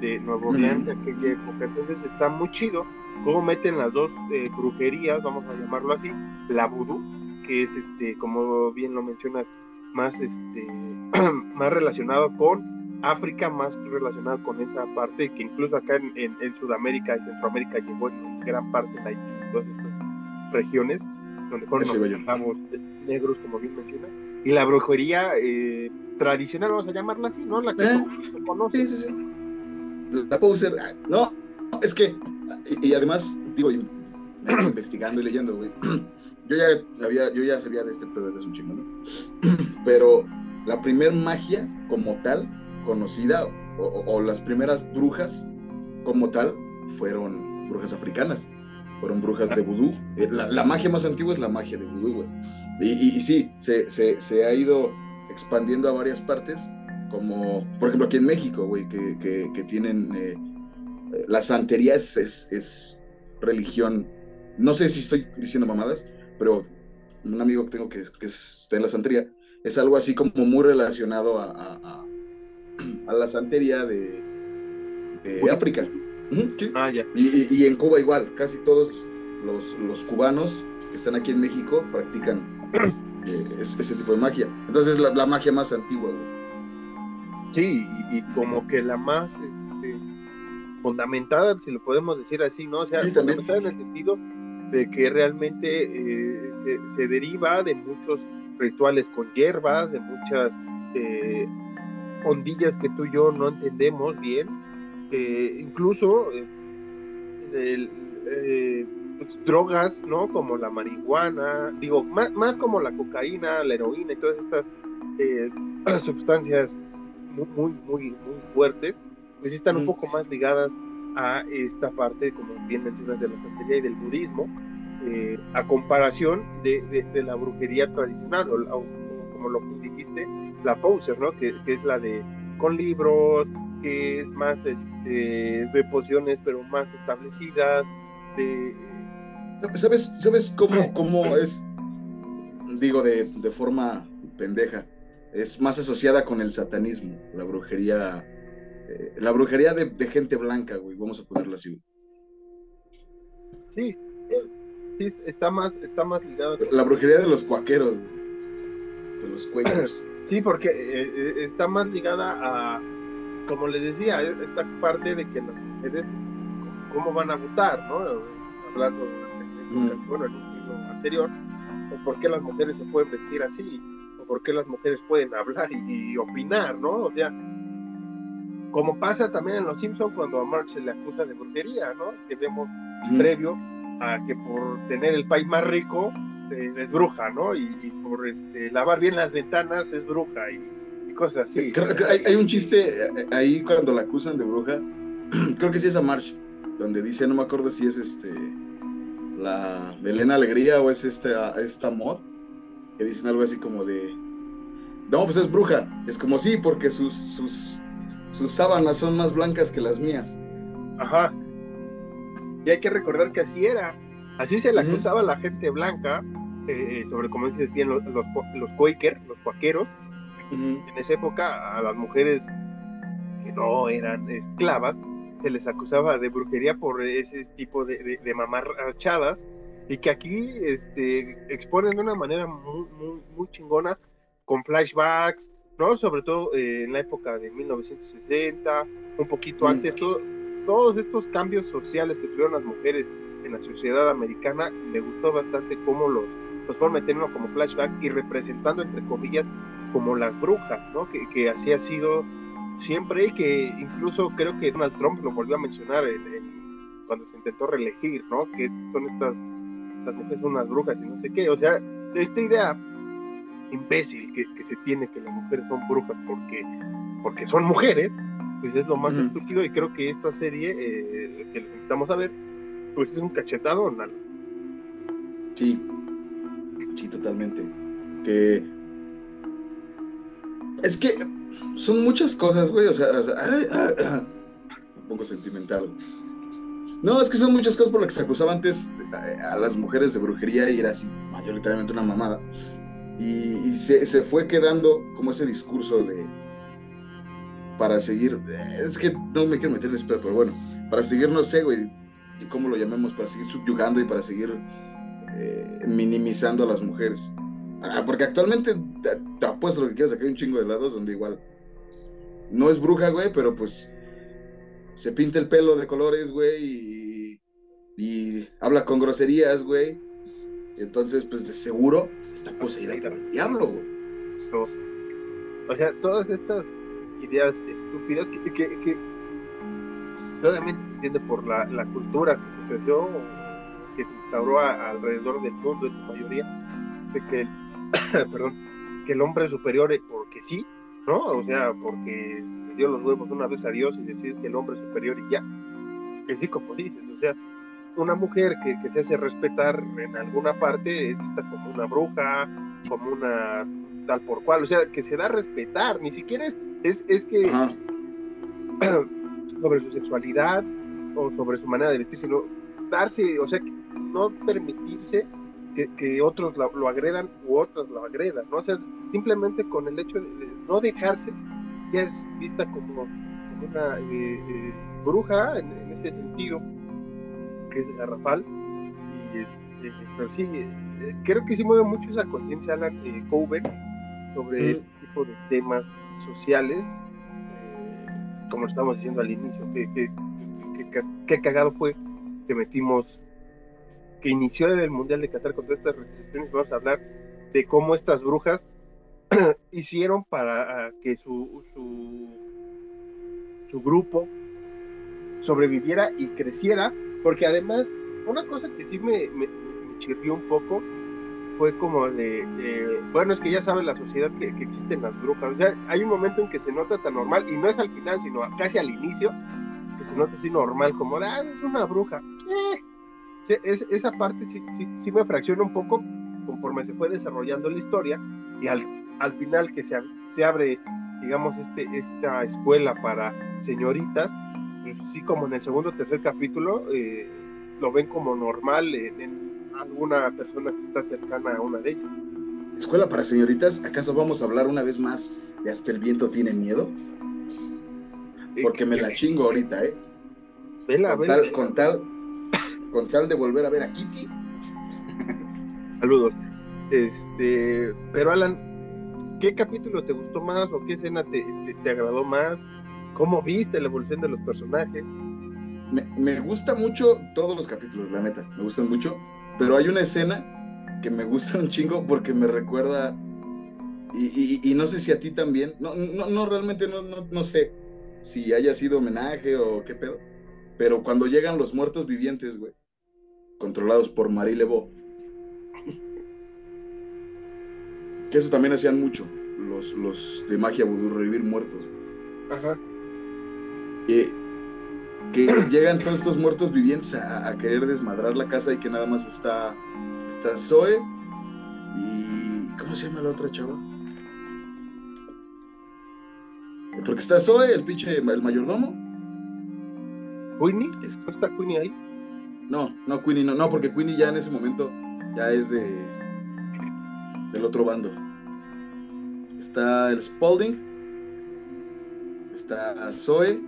de Nueva Orleans en aquella época. Entonces está muy chido cómo meten las dos eh, brujerías, vamos a llamarlo así, la vudú, que es este, como bien lo mencionas, más este (clears throat) más relacionado con África, más relacionado con esa parte que incluso acá en, en, Sudamérica y Centroamérica llegó en gran parte de Haití todas estas regiones donde fueron los negros, como bien mencionas, y la brujería eh, tradicional, vamos a llamarla así, ¿no? La que eh, Sí, sí, sí. La poser, ah, no, es que, y, además, digo, (clears throat) investigando y leyendo, güey, (clears throat) yo ya, sabía, yo ya sabía de este pedo desde hace un chingo, ¿no? (clears throat) Pero la primer magia como tal, conocida, o, las primeras brujas como tal, fueron brujas africanas, fueron brujas de vudú. Eh, la, magia más antigua es la magia de vudú, güey. Y, y, sí, se, se, se ha ido expandiendo a varias partes, como por ejemplo aquí en México, güey, que, que, tienen eh, la santería es, es, religión, no sé si estoy diciendo mamadas, pero un amigo que tengo que, que está en la santería, es algo así como muy relacionado a, a, (clears throat) la santería de, de África. Ah, ya. Y, y, en Cuba igual, casi todos los, los cubanos que están aquí en México practican ese tipo de magia. Entonces la, la magia más antigua, Sí, y, como que la más este, fundamentada, si lo podemos decir así, ¿no? O sea, fundamentada en el sentido de que realmente eh, se, deriva de muchos rituales con hierbas, de muchas eh, ondillas que tú y yo no entendemos bien, incluso eh, pues, drogas, ¿no? Como la marihuana, digo, más, más como la cocaína, la heroína y todas estas eh, (clears throat) sustancias muy, muy, muy, muy fuertes, pues están un poco más ligadas a esta parte, como bien mencionas, de la santería y del budismo, eh, a comparación de, de, la brujería tradicional, o, como lo que dijiste, la poser, ¿no? Que, que, es la de con libros, que es más este, de pociones, pero más establecidas, de ¿Sabes, sabes cómo, cómo es? Digo, de, de forma pendeja. Es más asociada con el satanismo, la brujería. Eh, la brujería de, de, gente blanca, güey. Vamos a ponerla así. Sí, sí, está más, está más ligado. La brujería de los cuaqueros, de los cuellos. (clears throat) Sí, porque eh, eh, está más ligada a, como les decía, esta parte de que las mujeres, cómo van a votar, ¿no? Hablando bueno, en un libro anterior, por qué las mujeres se pueden vestir así, o por qué las mujeres pueden hablar y, opinar, ¿no? O sea, como pasa también en Los Simpsons cuando a Marx se le acusa de brujería, ¿no? Que vemos previo a que por tener el país más rico eh, es bruja, ¿no? Y, por este, lavar bien las ventanas es bruja y, cosas así. Creo que hay, hay, un chiste eh, ahí cuando la acusan de bruja, (clears throat) creo que sí es a March, donde dice, no me acuerdo si es este la Elena Alegría o es esta, esta mod, que dicen algo así como de, no, pues es bruja, es como sí, porque sus, sus, sus sábanas son más blancas que las mías. Ajá. Y hay que recordar que así era, así se le acusaba a la gente blanca, eh, sobre como dices bien, los, los, los Quaker, los cuaqueros, en esa época a las mujeres que no eran esclavas, se les acusaba de brujería por ese tipo de, de, de mamarrachadas y que aquí este, exponen de una manera muy, muy, chingona con flashbacks, ¿no? Sobre todo eh, en la época de 1960, un poquito antes, todos estos cambios sociales que tuvieron las mujeres en la sociedad americana, me gustó bastante cómo los, los fueron metiendo como flashback y representando, entre comillas, como las brujas, ¿no? Que, que así ha sido siempre que incluso creo que Donald Trump lo volvió a mencionar cuando se intentó reelegir, ¿no? Que son estas, las mujeres son unas brujas y no sé qué, o sea, esta idea imbécil que, se tiene que las mujeres son brujas porque, porque son mujeres, pues es lo más estúpido y creo que esta serie eh, que necesitamos a ver, pues es un cachetado, ¿no? Sí, sí, totalmente. Que es que son muchas cosas, güey, o sea, un poco sentimental. No, es que son muchas cosas por las que se acusaba antes a las mujeres de brujería y era así, mayoritariamente una mamada. Y, se, fue quedando como ese discurso de, para seguir, es que no me quiero meter en espera, pero bueno, para seguir, no sé, güey, cómo lo llamemos, para seguir subyugando y para seguir eh, minimizando a las mujeres. Ah, porque actualmente te, apuesto lo que quieras, acá hay un chingo de lados donde igual no es bruja, güey, pero pues se pinta el pelo de colores, güey, y, habla con groserías, güey. Entonces, pues de seguro está poseída por el diablo, güey. O sea, todas estas ideas estúpidas que, que, se entiende por la, la cultura que se creció, que se instauró alrededor del mundo en su mayoría, de que (coughs) perdón, que el hombre es superior eh, porque sí, ¿no? O sea, porque le dio los huevos una vez a Dios y decir que el hombre es superior y ya. Que sí, como dices, o sea, una mujer que, que se hace respetar en alguna parte es vista como una bruja, como una tal por cual, o sea, que se da a respetar, ni siquiera es, es, es que Ajá. (coughs) sobre su sexualidad o sobre su manera de vestir, sino darse, o sea, no permitirse que, que otros la- lo agredan u otras lo agredan, ¿no? O sea, simplemente con el hecho de, de no dejarse, ya es vista como, como una eh, eh, bruja en, en ese sentido, que es garrafal. Y, eh, pero sí, eh, creo que sí mueve mucho esa conciencia, Alan eh, Coven, sobre Mm. este tipo de temas sociales, eh, como lo estábamos diciendo al inicio, que, que, que- que- que cagado fue que metimos, que inició el Mundial de Qatar con todas estas restricciones, vamos a hablar de cómo estas brujas (clears throat) hicieron para ah, que su, su, grupo sobreviviera y creciera, porque además, una cosa que sí me, me, chirrió un poco fue como de, bueno, es que ya sabe la sociedad que, que existen las brujas, o sea, hay un momento en que se nota tan normal, y no es al final, sino casi al inicio, que se nota así normal, como de, ah, es una bruja. Eh. Sí, es, esa parte sí, sí, sí me fracciona un poco conforme se fue desarrollando la historia, y al, al final que se, se abre, digamos, este, esta escuela para señoritas, pues sí, como en el segundo o tercer capítulo, eh, lo ven como normal en, en alguna persona que está cercana a una de ellas. Escuela para señoritas, ¿acaso vamos a hablar una vez más de Hasta el viento tiene miedo? Porque me la chingo ahorita, ¿eh? Vela, Con vela. tal, con tal, con tal de volver a ver a Kitty. (laughs) Saludos. Este, pero Alan, ¿qué capítulo te gustó más o qué escena te, te, te agradó más? ¿Cómo viste la evolución de los personajes? Me, me gusta mucho todos los capítulos, la neta, me gustan mucho. Pero hay una escena que me gusta un chingo porque me recuerda. Y, y- y no sé si a ti también. No, no, no realmente no, no, no sé si haya sido homenaje o qué pedo. Pero cuando llegan los muertos vivientes, güey. Controlados por Marie Lebeau. Que eso también hacían mucho. Los, los de magia vudú, revivir muertos. Ajá. que, que llegan todos estos muertos vivientes a, a querer desmadrar la casa y que nada más está, está Zoe y... ¿Cómo se llama la otra chava? Porque está Zoe, el pinche, el mayordomo. ¿Queenie? Es- ¿No está Queenie ahí? No, no, Queenie, no, no, porque Queenie ya en ese momento ya es de del otro bando. Está el Spalding, está Zoe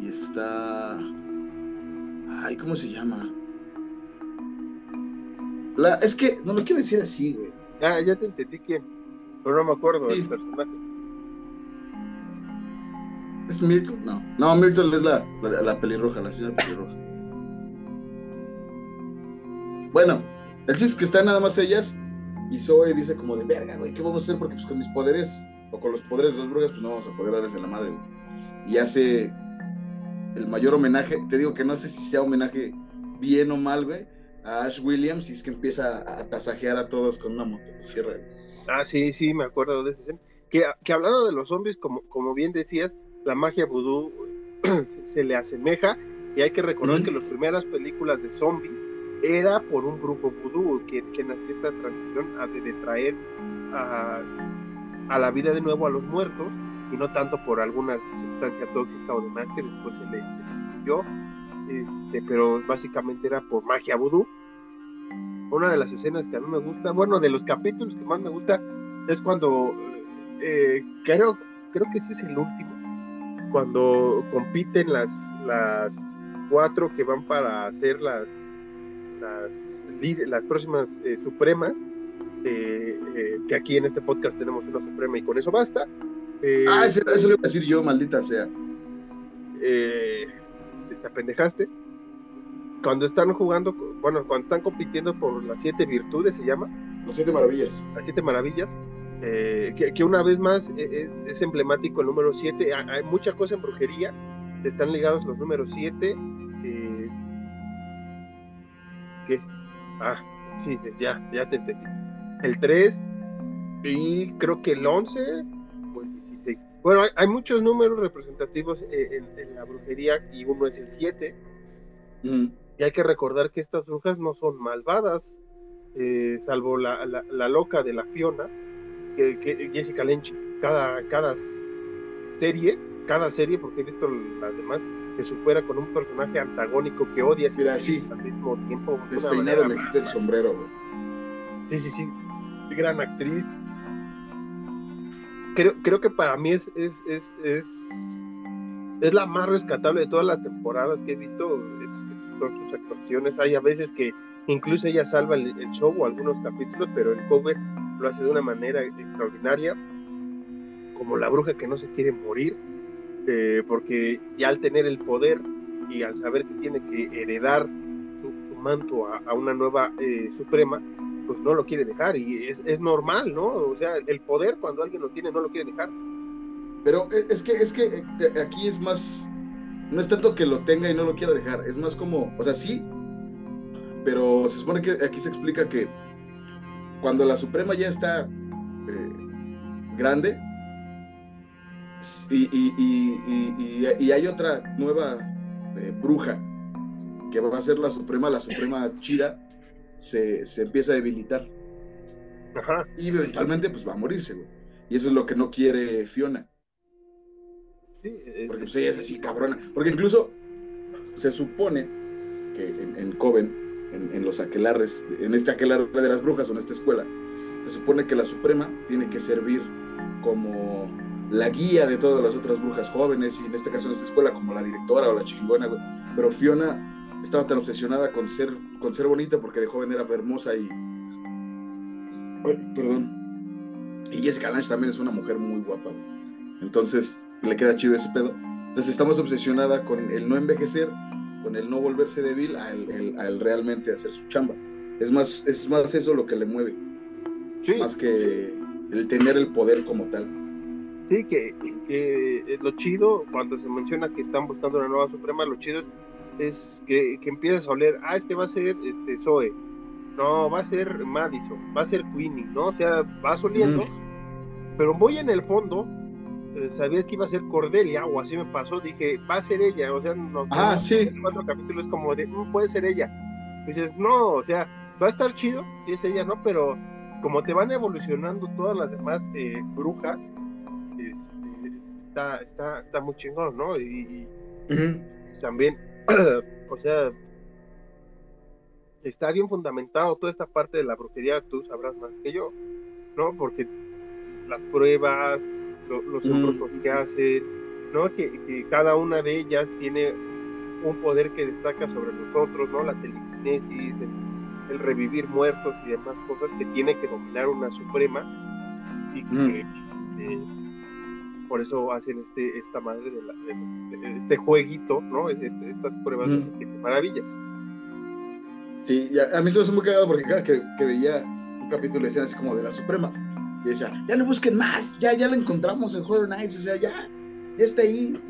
y está. Ay, ¿cómo se llama? La, es que no lo quiero decir así, güey. Ah, ya te entendí quién. Pero no me acuerdo Sí. del personaje. ¿Es Myrtle? No. No, Myrtle es la, la, la pelirroja, la señora pelirroja. Bueno, el chiste es que están nada más ellas y Zoe dice como de verga, güey, ¿qué vamos a hacer? Porque pues con mis poderes, o con los poderes de dos brujas, pues no vamos a poder darles en la madre, güey. Y hace el mayor homenaje, te digo que no sé si sea homenaje bien o mal, güey, a Ash Williams, y es que empieza a tasajear a todas con una motosierra. Ah, sí, sí, me acuerdo de escena. Que, que hablando de los zombies, como, como bien decías, la magia vudú (clears throat) se, se le asemeja y hay que Ujú. que las primeras películas de zombies era por un grupo vudú que, que nació esta transición de, traer a, a la vida de nuevo a los muertos y no tanto por alguna sustancia tóxica o demás que después se le, incluyó, este, pero básicamente era por magia vudú. Una de las escenas que a mí me gusta, bueno, de los capítulos que más me gusta es cuando eh, creo, creo que ese es el último, cuando compiten las, las cuatro que van para hacer las, las, las próximas eh, supremas, eh, eh, que aquí en este podcast tenemos una suprema y con eso basta. ah, eso, eso, lo iba a decir yo, maldita sea. te apendejaste. Cuando están jugando, bueno, cuando están compitiendo por las siete virtudes, se llama. Las siete maravillas. Las siete maravillas. que, una vez más es, es emblemático el número 7. Hay, hay, mucha cosa en brujería, están ligados los números 7 ¿Qué? Ah, sí, ya, ya te entendí. El 3 y creo que el 11 o el 16. Bueno, hay, muchos números representativos en, la brujería y uno es el 7. Mm. Y hay que recordar que estas brujas no son malvadas, eh, salvo la, la, loca de la Fiona, que, Jessica Lynch, cada, cada serie, cada serie, porque he visto las demás, se supera con un personaje antagónico que odia Mira, sí. al mismo tiempo. Despeinado le quita el sombrero, Sí, sí, sí. Gran actriz. Creo, creo que para mí es, es, es, es, es la más rescatable de todas las temporadas que he visto. Es, son sus actuaciones. Hay a veces que incluso ella salva el, show o algunos capítulos, pero el cover lo hace de una manera extraordinaria. Como la bruja que no se quiere morir eh, porque ya al tener el poder y al saber que tiene que heredar su, manto a, una nueva eh, suprema, pues no lo quiere dejar y es, es, normal, ¿no? O sea, el poder cuando alguien lo tiene no lo quiere dejar. Pero eh, es que, es que aquí es más, no es tanto que lo tenga y no lo quiera dejar, es más como, o sea, sí, pero se supone que aquí se explica que cuando la Suprema ya está grande, y, hay otra nueva eh, bruja que va a ser la suprema, la suprema chida, se, empieza a debilitar. Y eventualmente pues va a morirse, Y eso es lo que no quiere Fiona. Porque pues ella es así cabrona. Porque incluso se supone que en, Coven, en, los aquelarres, en este aquelarre de las brujas o en esta escuela, se supone que la Suprema tiene que servir como la guía de todas las otras brujas jóvenes, y en este caso en esta escuela, como la directora o la chingona, Pero Fiona estaba tan obsesionada con ser, con ser bonita porque de joven era hermosa y. perdón. Y Jessica Lange también es una mujer muy guapa, Entonces, le queda chido ese pedo. Entonces, estamos obsesionada con el no envejecer, con el no volverse débil, a el, realmente hacer su chamba. Es más, es más eso lo que le mueve. Más que el tener el poder como tal. Sí, que, que, lo chido, cuando se menciona que están buscando una nueva Suprema, lo chido es, que, que empiezas a oler, ah, es que va a ser este Zoe, no, va a ser Madison, va a ser Queenie, ¿no? O sea, vas oliendo, pero voy en el fondo, eh, sabías que iba a ser Cordelia, o así me pasó, dije, va a ser ella, o sea, no, ah, sí. cuatro capítulos como de, no mm, puede ser ella. dices, no, o sea, va a estar chido, y es ella, ¿no? Pero como te van evolucionando todas las demás eh, brujas, está, está, está muy chingón, ¿no? Y, también, (clears throat) o sea, está bien fundamentado toda esta parte de la brujería, tú sabrás más que yo, ¿no? Porque las pruebas, los uh que hacen, ¿no? Que, cada una de ellas tiene un poder que destaca sobre nosotros, ¿no? La telequinesis, el, revivir muertos y demás cosas que tiene que dominar una suprema y que eh, por eso hacen este, esta madre de, este jueguito, ¿no? Este, estas pruebas de maravillas. Sí, a, mí se me hace muy cagado porque cada que, veía un capítulo decían así como de la Suprema, y decía, ya no busquen más, ya, ya la encontramos en Horror Nights, o sea, ya, ya está ahí.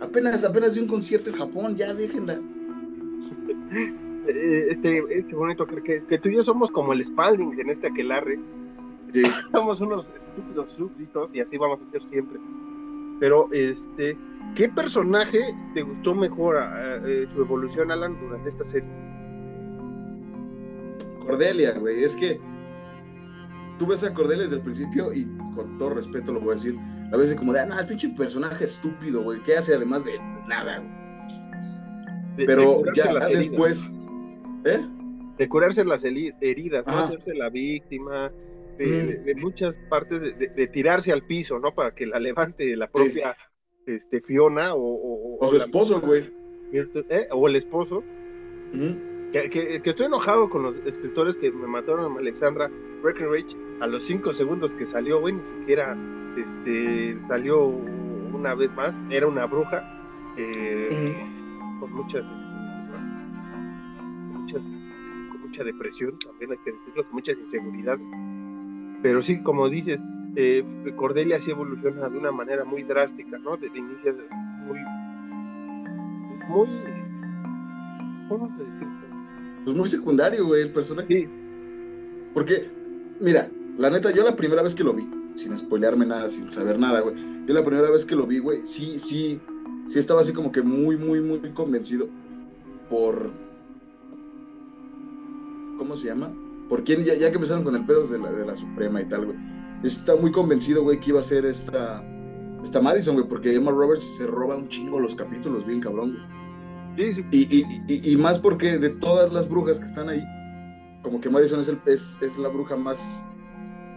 Apenas, apenas de un concierto en Japón, ya déjenla. (laughs) Eh, este, este bonito, que, que tú y yo somos como el Spalding en este aquelarre. (laughs) Somos unos estúpidos súbditos y así vamos a ser siempre. Pero, este, ¿qué personaje te gustó mejor eh, su evolución, Alan, durante esta serie? Cordelia, güey, es que tú ves a Cordelia desde el principio y con todo respeto lo voy a decir, a veces como de, ah, no, el pinche personaje estúpido, güey, ¿qué hace además de nada, güey? Pero ya después, ¿eh? De curarse las heridas, no hacerse la víctima, de, muchas partes de, tirarse al piso, ¿no? Para que la levante la propia este, Fiona o, o, su esposo, güey. ¿eh? O el esposo. que, estoy enojado con los escritores que me mataron a Alexandra Breckenridge a los cinco segundos que salió, güey, ni siquiera este, salió una vez más, era una bruja, eh, con muchas, muchas, con mucha depresión, también hay que decirlo, con muchas inseguridades. Pero sí, como dices, eh, Cordelia sí evoluciona de una manera muy drástica, ¿no? De, inicio muy, muy, ¿cómo se dice? Pues muy secundario, güey, el personaje. Porque, mira, la neta, yo la primera vez que lo vi, sin spoilearme nada, sin saber nada, güey, yo la primera vez que lo vi, güey, sí, sí, sí estaba así como que muy, muy, muy convencido por... ¿Cómo se llama? Por quién, ya, ya que empezaron con el pedo de la, de la Suprema y tal, güey está muy convencido, güey, que iba a ser esta, esta Madison, güey, porque Emma Roberts se roba un chingo los capítulos, bien cabrón, güey. Sí, sí. Y, y, más porque de todas las brujas que están ahí, como que Madison es, el, es, es la bruja más,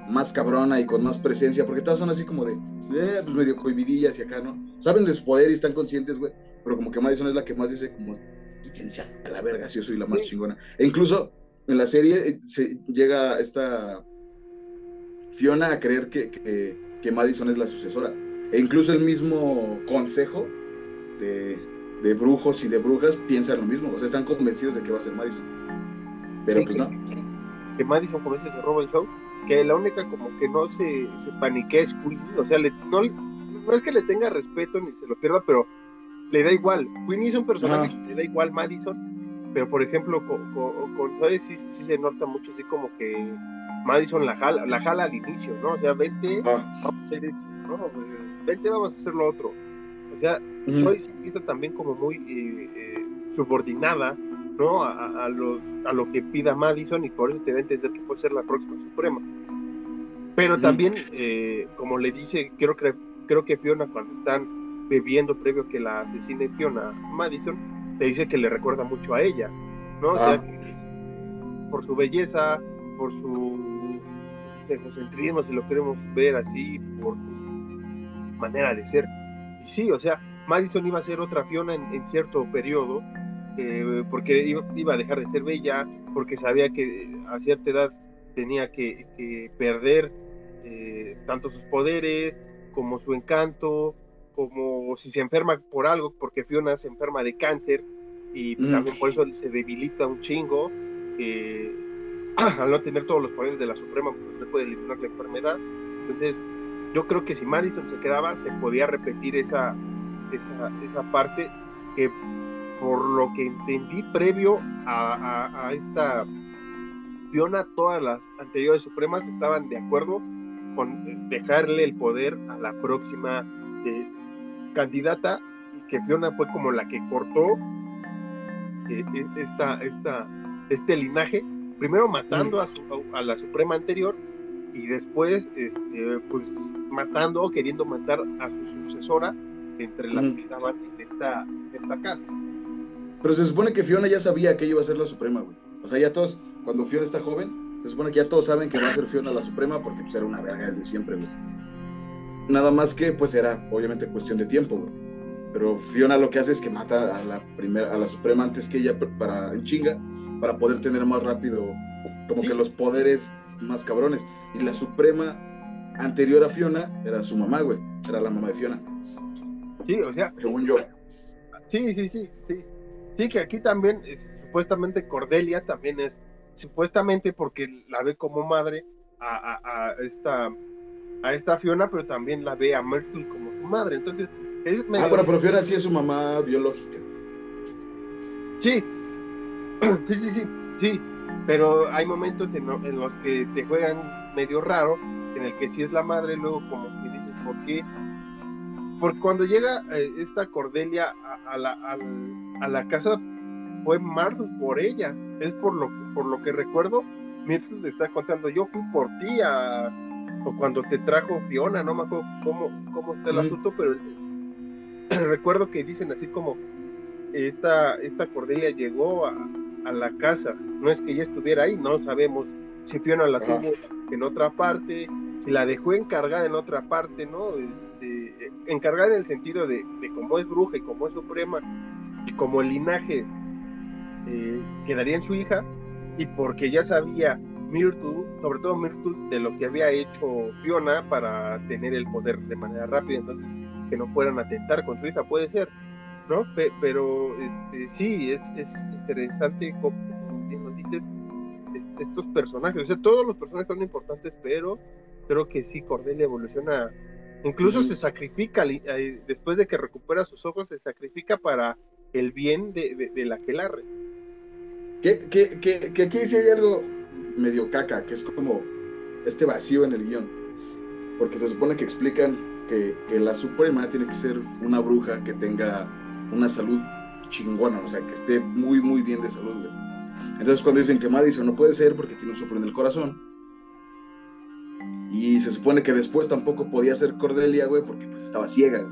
más cabrona y con más presencia, porque todas son así como de, eh, pues medio cohibidillas y acá, ¿no? Saben de su poder y están conscientes, güey, pero como que Madison es la que más dice como, sea a la verga, si yo soy la más chingona. E incluso en la serie eh, se llega esta Fiona a creer que, que, Madison es la sucesora. E incluso el mismo consejo de, de, brujos y de brujas piensan lo mismo. O sea, están convencidos de que va a ser Madison. Pero pues no. Que, Madison, como se roba el show. Que la única como que no se, se paniquea es Queenie. O sea, no, no es que le tenga respeto ni se lo pierda, pero le da igual. Queenie es un personaje que le da igual Madison. Pero por ejemplo, con, con, con sí, sí se nota mucho así como que Madison la jala, la jala al inicio, ¿no? O sea, vente, ah. vamos a hacer esto, ¿no? Vente, vamos a hacer lo otro. O sea, soy vista también como muy eh, eh, subordinada, ¿no? A, los, a lo que pida Madison y por eso te da a entender que puede ser la próxima Suprema. Pero también, eh, como le dice, creo que, creo que Fiona cuando están bebiendo previo a que la asesine Fiona Madison, le dice que le recuerda mucho a ella, ¿no? O sea, ah. por su belleza, por su egocentrismo, si lo queremos ver así, por manera de ser. Y sí, o sea, Madison iba a ser otra Fiona en, cierto periodo, eh, porque iba, a dejar de ser bella, porque sabía que a cierta edad tenía que, perder eh, tanto sus poderes como su encanto, como si se enferma por algo, porque Fiona se enferma de cáncer y mm. también por eso se debilita un chingo. Eh, (clears throat) al no tener todos los poderes de la Suprema, pues no puede eliminar la enfermedad. Entonces, yo creo que si Madison se quedaba, se podía repetir esa, esa, esa parte que, por lo que entendí previo a, a, esta Fiona, todas las anteriores Supremas estaban de acuerdo con dejarle el poder a la próxima candidata y que Fiona fue como la que cortó eh, esta, esta, este linaje primero matando a, su, a, la Suprema anterior y después este, pues matando o queriendo matar a su sucesora entre las que estaban en esta, esta casa. Pero se supone que Fiona ya sabía que ella iba a ser la Suprema, güey. O sea, ya todos, cuando Fiona está joven, se supone que ya todos saben que va a ser Fiona la Suprema porque pues era una verga desde siempre, güey. Nada más que pues era obviamente cuestión de tiempo, güey. Pero Fiona lo que hace es que mata a la primera, a la Suprema antes que ella para en chinga para poder tener más rápido como que los poderes más cabrones. Y la suprema anterior a Fiona era su mamá, güey. Era la mamá de Fiona. Sí, o sea. Según yo. Sí, sí, sí, sí. Sí, que aquí también, supuestamente Cordelia también es, supuestamente porque la ve como madre a, esta a esta Fiona, pero también la ve a Myrtle como su madre. Entonces, es Ah, bueno, pero Fiona sí es su mamá biológica. Sí, (clears throat) sí, sí, sí, sí, pero hay momentos en, los que te juegan medio raro, en el que si es la madre, luego como que dices, ¿por qué? Porque cuando llega eh, esta Cordelia a, la, a, la, casa, fue Marvel por ella, es por lo, por lo que recuerdo, mientras le está contando, yo fui por ti a, o cuando te trajo Fiona, no me acuerdo cómo, cómo está el asunto, pero (clears throat) recuerdo que dicen así como, esta, esta Cordelia llegó a, a la casa. No es que ella estuviera ahí, no sabemos si Fiona la tuvo en otra parte, si la dejó encargada en otra parte, ¿no? Este, encargada en el sentido de, de cómo es bruja y cómo es suprema, y como el linaje eh, quedaría en su hija, y porque ya sabía Myrtle, sobre todo Myrtle, de lo que había hecho Fiona para tener el poder de manera rápida, entonces que no fueran a atentar con su hija, puede ser, ¿no? pero este, sí, es, es interesante, como nos dices, estos personajes, o sea, todos los personajes son importantes, pero creo que sí, Cordelia evoluciona, incluso se sacrifica, eh, después de que recupera sus ojos, se sacrifica para el bien de, de, la. Que, que, que, que aquí sí hay algo medio caca, que es como este vacío en el guion, porque se supone que explican que, que la Suprema tiene que ser una bruja que tenga una salud chingona, o sea, que esté muy, muy bien de salud, Entonces cuando dicen que Madison no puede ser porque tiene un soplo en el corazón, y se supone que después tampoco podía ser Cordelia, güey, porque pues estaba ciega.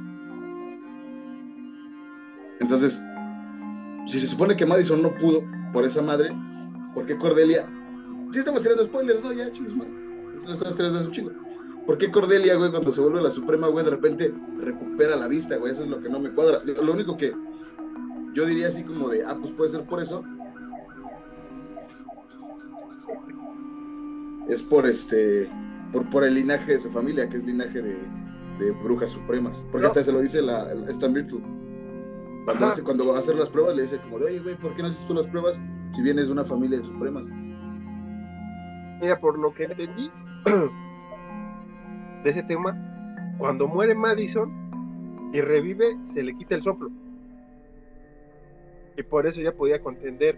Entonces, si se supone que Madison no pudo por esa madre, ¿por qué Cordelia? Sí estamos tirando spoilers, ¿no? Ya, chingos, madre. Estamos tirando un chingo. ¿Por qué Cordelia, güey, cuando se vuelve la Suprema, güey, de repente recupera la vista, güey? Eso es lo que no me cuadra. Lo único que yo diría así como de, ah, pues puede ser por eso. Es por este, por, por el linaje de su familia, que es linaje de, de brujas supremas. Porque hasta se lo dice la, esta virtud. Cuando, cuando va a hacer las pruebas, le dice como de, oye, güey, ¿por qué no haces tú las pruebas si vienes de una familia de supremas? Mira, por lo que entendí de ese tema, cuando muere Madison y revive, se le quita el soplo. Y por eso ya podía contender.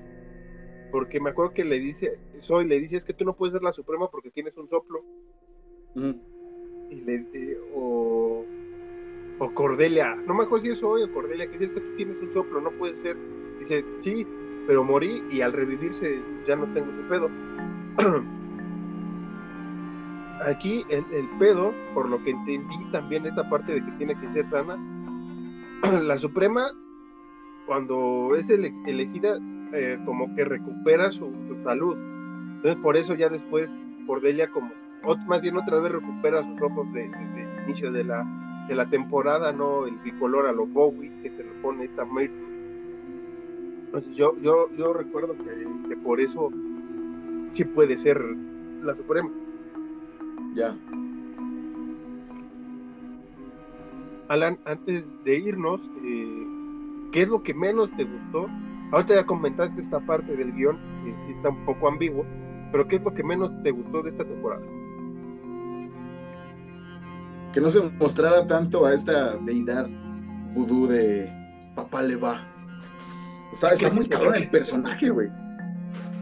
Porque me acuerdo que le dice, Soy le dice, es que tú no puedes ser la suprema porque tienes un soplo. Y le, o, o Cordelia, no me acuerdo si es Soy o Cordelia, que dice, es que tú tienes un soplo, no puede ser. Dice, sí, pero morí y al revivirse ya no tengo ese pedo. (clears throat) Aquí el, el, pedo, por lo que entendí también esta parte de que tiene que ser sana, (clears throat) la Suprema, cuando es elegida, eh, como que recupera su, salud. Entonces por eso ya después Cordelia como, más bien otra vez recupera sus ojos de, el inicio de la, de la temporada, ¿no? El bicolor a lo Bowie que se lo pone esta Myrtle. Entonces yo, yo, yo recuerdo que, que por eso sí puede ser la Suprema. Ya. Alan, antes de irnos, eh, ¿qué es lo que menos te gustó? Ahorita ya comentaste esta parte del guion, que sí está un poco ambiguo, pero ¿qué es lo que menos te gustó de esta temporada? Que no se mostrara tanto a esta deidad vudú de Papá le va. Está, está muy cabrón el personaje, güey.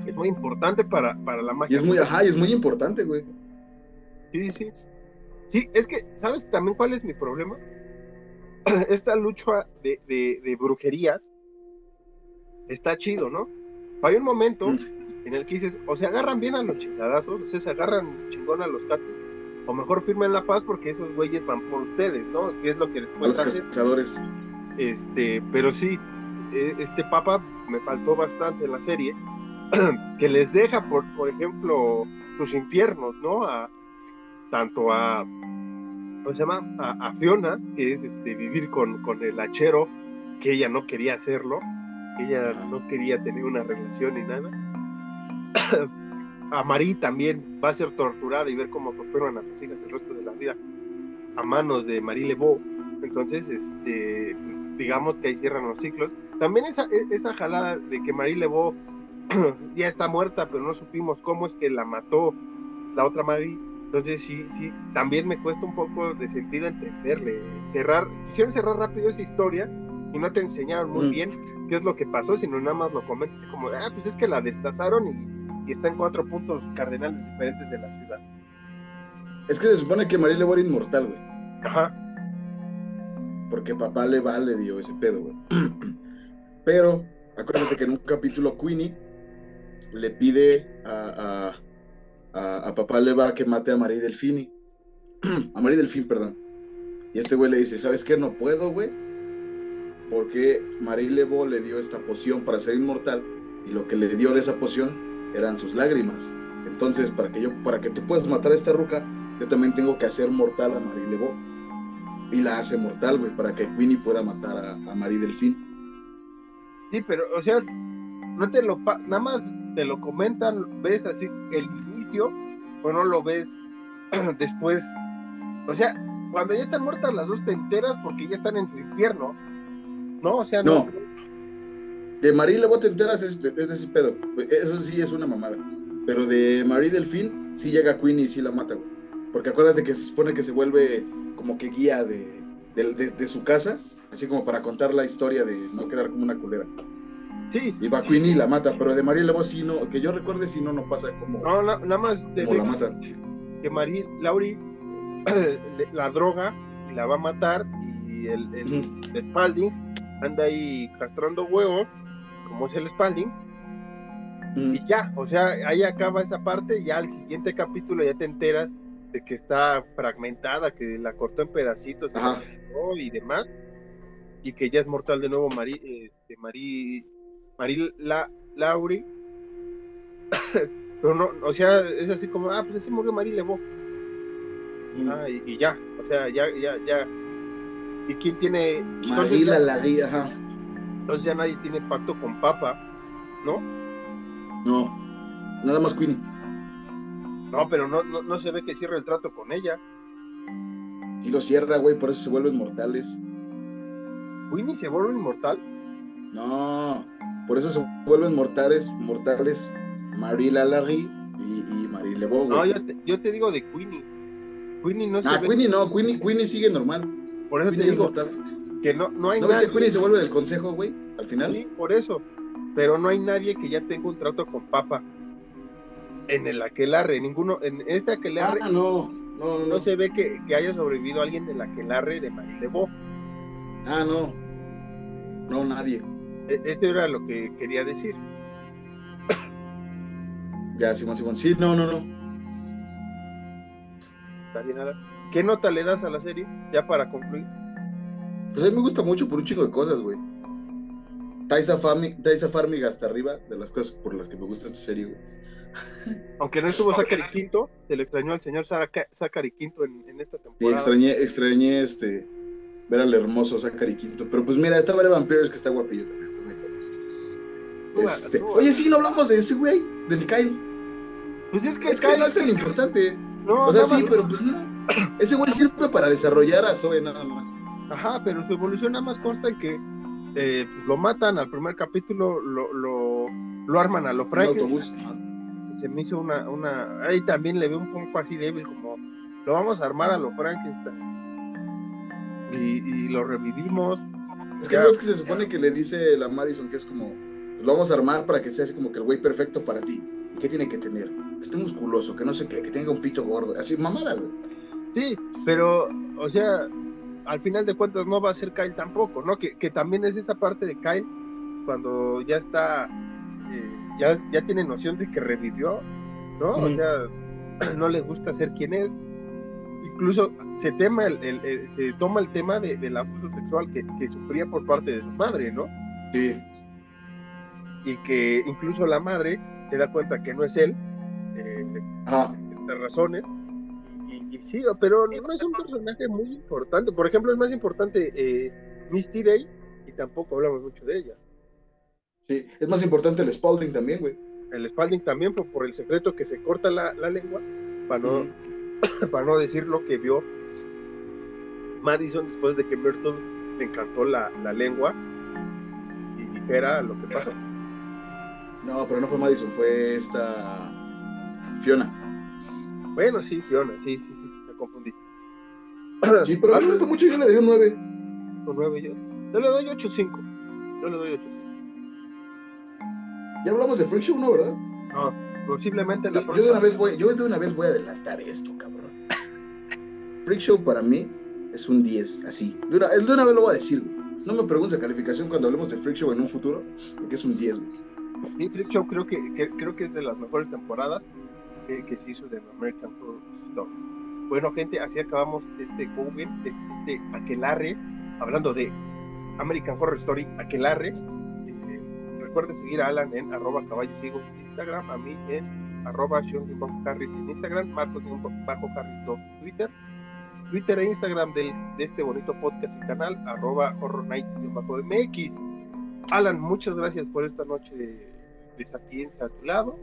Es muy importante para, para la magia. Y es muy, ajá, y es muy importante, güey. Sí, sí. Sí, es que, ¿sabes también cuál es mi problema? (clears throat) Esta lucha de, de, brujerías está chido, ¿no? Hay un momento mm. en el que dices, o se agarran bien a los chingadazos, o sea, se agarran chingón a los cates, o mejor firmen la paz porque esos güeyes van por ustedes, ¿no? Que es lo que después los cazadores. Este, pero sí, e, este papa me faltó bastante en la serie, (clears throat) que les deja, por, por ejemplo, sus infiernos, ¿no? A, tanto a, ¿cómo se llama? A, Fiona, que es este, vivir con, con el hachero, que ella no quería hacerlo, ella no quería tener una relación ni nada. (coughs) a Marie también va a ser torturada y ver cómo torturan a sus hijas el resto de la vida a manos de Marie Lebeau. Entonces, este, digamos que ahí cierran los ciclos. También esa, e, esa jalada de que Marie Lebeau (coughs) ya está muerta, pero no supimos cómo es que la mató la otra Marie entonces sí, sí, también me cuesta un poco de sentido entenderle. Cerrar, quisieron cerrar rápido esa historia y no te enseñaron muy mm. bien qué es lo que pasó, sino nada más lo comentas como, ah, pues es que la destazaron y, y, está en cuatro puntos cardenales diferentes de la ciudad. Es que se supone que María le era inmortal, güey. Ajá. Porque papá le va, le dio ese pedo, güey. Pero, acuérdate que en un capítulo Queenie le pide a a, papá le va a que mate a María Delfini. (clears throat) a María Delfín, perdón. Y este güey le dice, ¿sabes qué? No puedo, güey. Porque María Levo le dio esta poción para ser inmortal. Y lo que le dio de esa poción eran sus lágrimas. Entonces, para que yo, para que tú puedas matar a esta ruca, yo también tengo que hacer mortal a María Levo. y la hace mortal, güey, para que Queenie pueda matar a, a Marie Delfín. Sí, pero, o sea, no te lo, nada más te lo comentan, ves así el inicio, o no lo ves (clears throat) después. O sea, cuando ya están muertas las dos te enteras porque ya están en su infierno. No, o sea, no. No. De Marie Lebeau te enteras es de, es de ese pedo. Eso sí es una mamada. Pero de Marie Delfín sí llega Queenie y sí la mata, güey. Porque acuérdate que se supone que se vuelve como que guía de, de, de- de su casa, así como para contar la historia de no quedar como una culera. Sí, Y va Queenie y la mata, pero de Marie Lebeau sí no, que yo recuerde si no, no pasa como, no, na- nada más ve la mata. que Marie, Lauri (coughs) la droga y la va a matar y el, el, Spalding anda ahí castrando huevos, como es el Spalding, Mm. y ya, o sea, ahí acaba esa parte, ya al siguiente capítulo ya te enteras de que está fragmentada, que la cortó en pedacitos y, demás, y que ya es mortal de nuevo Marí, este, Marí, Marí la, Lauri, (coughs) pero no, o sea, es así como, ah, pues así murió Marí Lebeau, Mm. ah, y, y ya, o sea, ya, ya, ya, y quién tiene, Marie la la ajá. entonces ya nadie tiene pacto con Papa, ¿no? No, nada más Queenie. No, pero no, no, no se ve que cierre el trato con ella. Y lo cierra, güey, por eso se vuelven mortales. Winnie se vuelve inmortal. No, por eso se vuelven mortales, mortales Marie Lalaurie y, y Marie Lebeau, No, yo te, yo te digo de Queenie. Queenie no se Ah, ve. Queenie no, Queenie, Queenie sigue normal. por eso te Queenie es digo mortal. que no, no hay ¿No ves que Queenie se vuelve del consejo, güey? Al final. Sí, por eso. Pero no hay nadie que ya tenga un trato con Papa. En el aquelarre, ninguno, en este aquelarre Ah, no, no, no, no no. se ve que, que haya sobrevivido alguien del aquelarre de Marie Lebeau. Ah, no. No, nadie. E- Esto era lo que quería decir. Ya, Simón, Simón. Sí, no, no, no. ¿Está bien, Alan? ¿Qué nota le das a la serie? Ya para concluir. Pues a mí me gusta mucho por un chingo de cosas, güey. Taisa Farmi- Taisa Farmiga hasta arriba, de las cosas por las que me gusta esta serie, güey. (laughs) Aunque no estuvo Zachary Quinto, se le extrañó al señor Zachary Quinto en, en esta Sí, temporada. extrañé, extrañé este ver al hermoso Zachary Quinto. Pero pues mira, estaba Evan Pierce que está guapillo también. Este, súbala. oye, sí, no hablamos de ese güey, del Kyle. Pues es que, Es que Kyle- no es tan importante. no, O sea, sí, pero pues no. Ese güey sirve para desarrollar a Zoe nada más. Ajá, pero su evolución nada más consta en que eh, pues, lo matan al primer capítulo, lo, lo, lo arman a lo Frankenstein. autobús. Se me hizo una, una. Ahí también le veo un poco así débil, como lo vamos a armar a lo Frankenstein. Y, y lo revivimos. Es que Ya. no es que se supone que le dice la Madison que es como, lo vamos a armar para que sea así como que el güey perfecto para ti. ¿Y qué tiene que tener? Que esté musculoso, que no sé qué, que tenga un pito gordo. Así, mamada, güey. Sí, pero, o sea, al final de cuentas no va a ser Kyle tampoco, ¿no? Que, que también es esa parte de Kyle cuando ya está, eh, ya, ya tiene noción de que revivió, ¿no? O sea, (clears throat) no le gusta ser quien es. Incluso se, tema el, el- el- se toma el tema de- del abuso sexual que, que sufría por parte de su madre, ¿no? Sí. Y que incluso la madre se da cuenta que no es él, eh, Ajá. de razones. Y, y sí, pero no es un personaje muy importante. Por ejemplo, es más importante eh, Misty Day y tampoco hablamos mucho de ella. Sí. Es más importante el Spalding también, güey. El Spalding también por, por el secreto que se corta la, la lengua para no, (coughs) para no decir lo que vio Madison después de que Merton le encantó la, la lengua y dijera lo que pasó. No, pero no fue Madison, fue esta Fiona. Bueno, sí, Fiona, sí, sí, sí, me confundí. (clears throat) Sí, pero a mí me gusta mucho, yo le daría un 9. Con nueve yo. Yo le doy 8.5. Yo le doy 8.5. Ya hablamos de Freak Show, ¿no, verdad? No, posiblemente la Yo, yo de una próxima. vez voy, yo de una vez voy a adelantar esto, cabrón. Freak Show para mí es un 10, así. De una, de una vez lo voy a decir, güey. No me preguntes calificación cuando hablemos de Freak Show en un futuro, porque es un 10, güey. Sí, Freak Show creo que, creo que es de las mejores temporadas que, se hizo de American Horror Story. Bueno, gente, así acabamos este Coven, este, este Aquelarre, hablando de American Horror Story, Aquelarre. Eh, recuerden seguir a Alan en arroba caballos en Instagram, a mí en arroba Harris en Instagram, Marcos Bajo Harris en Twitter. Twitter e Instagram del, de este bonito podcast y canal, arroba horror mx Alan, muchas gracias por esta noche de, sapiencia a tu lado.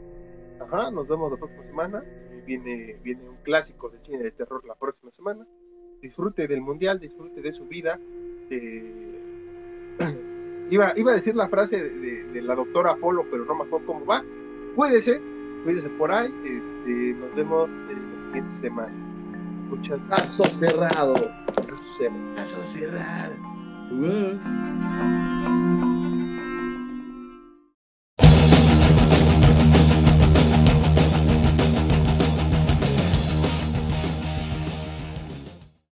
Ajá, nos vemos la próxima semana. Viene, viene un clásico de cine de terror la próxima semana. Disfrute del mundial, disfrute de su vida. Eh, (clears throat) iba, iba a decir la frase de, de, la doctora Apolo, pero no me acuerdo cómo va. Cuídese, cuídese por ahí. Este, nos vemos la siguiente semana. Muchas Caso cerrado. Caso cerrado. Caso cerrado. Uh.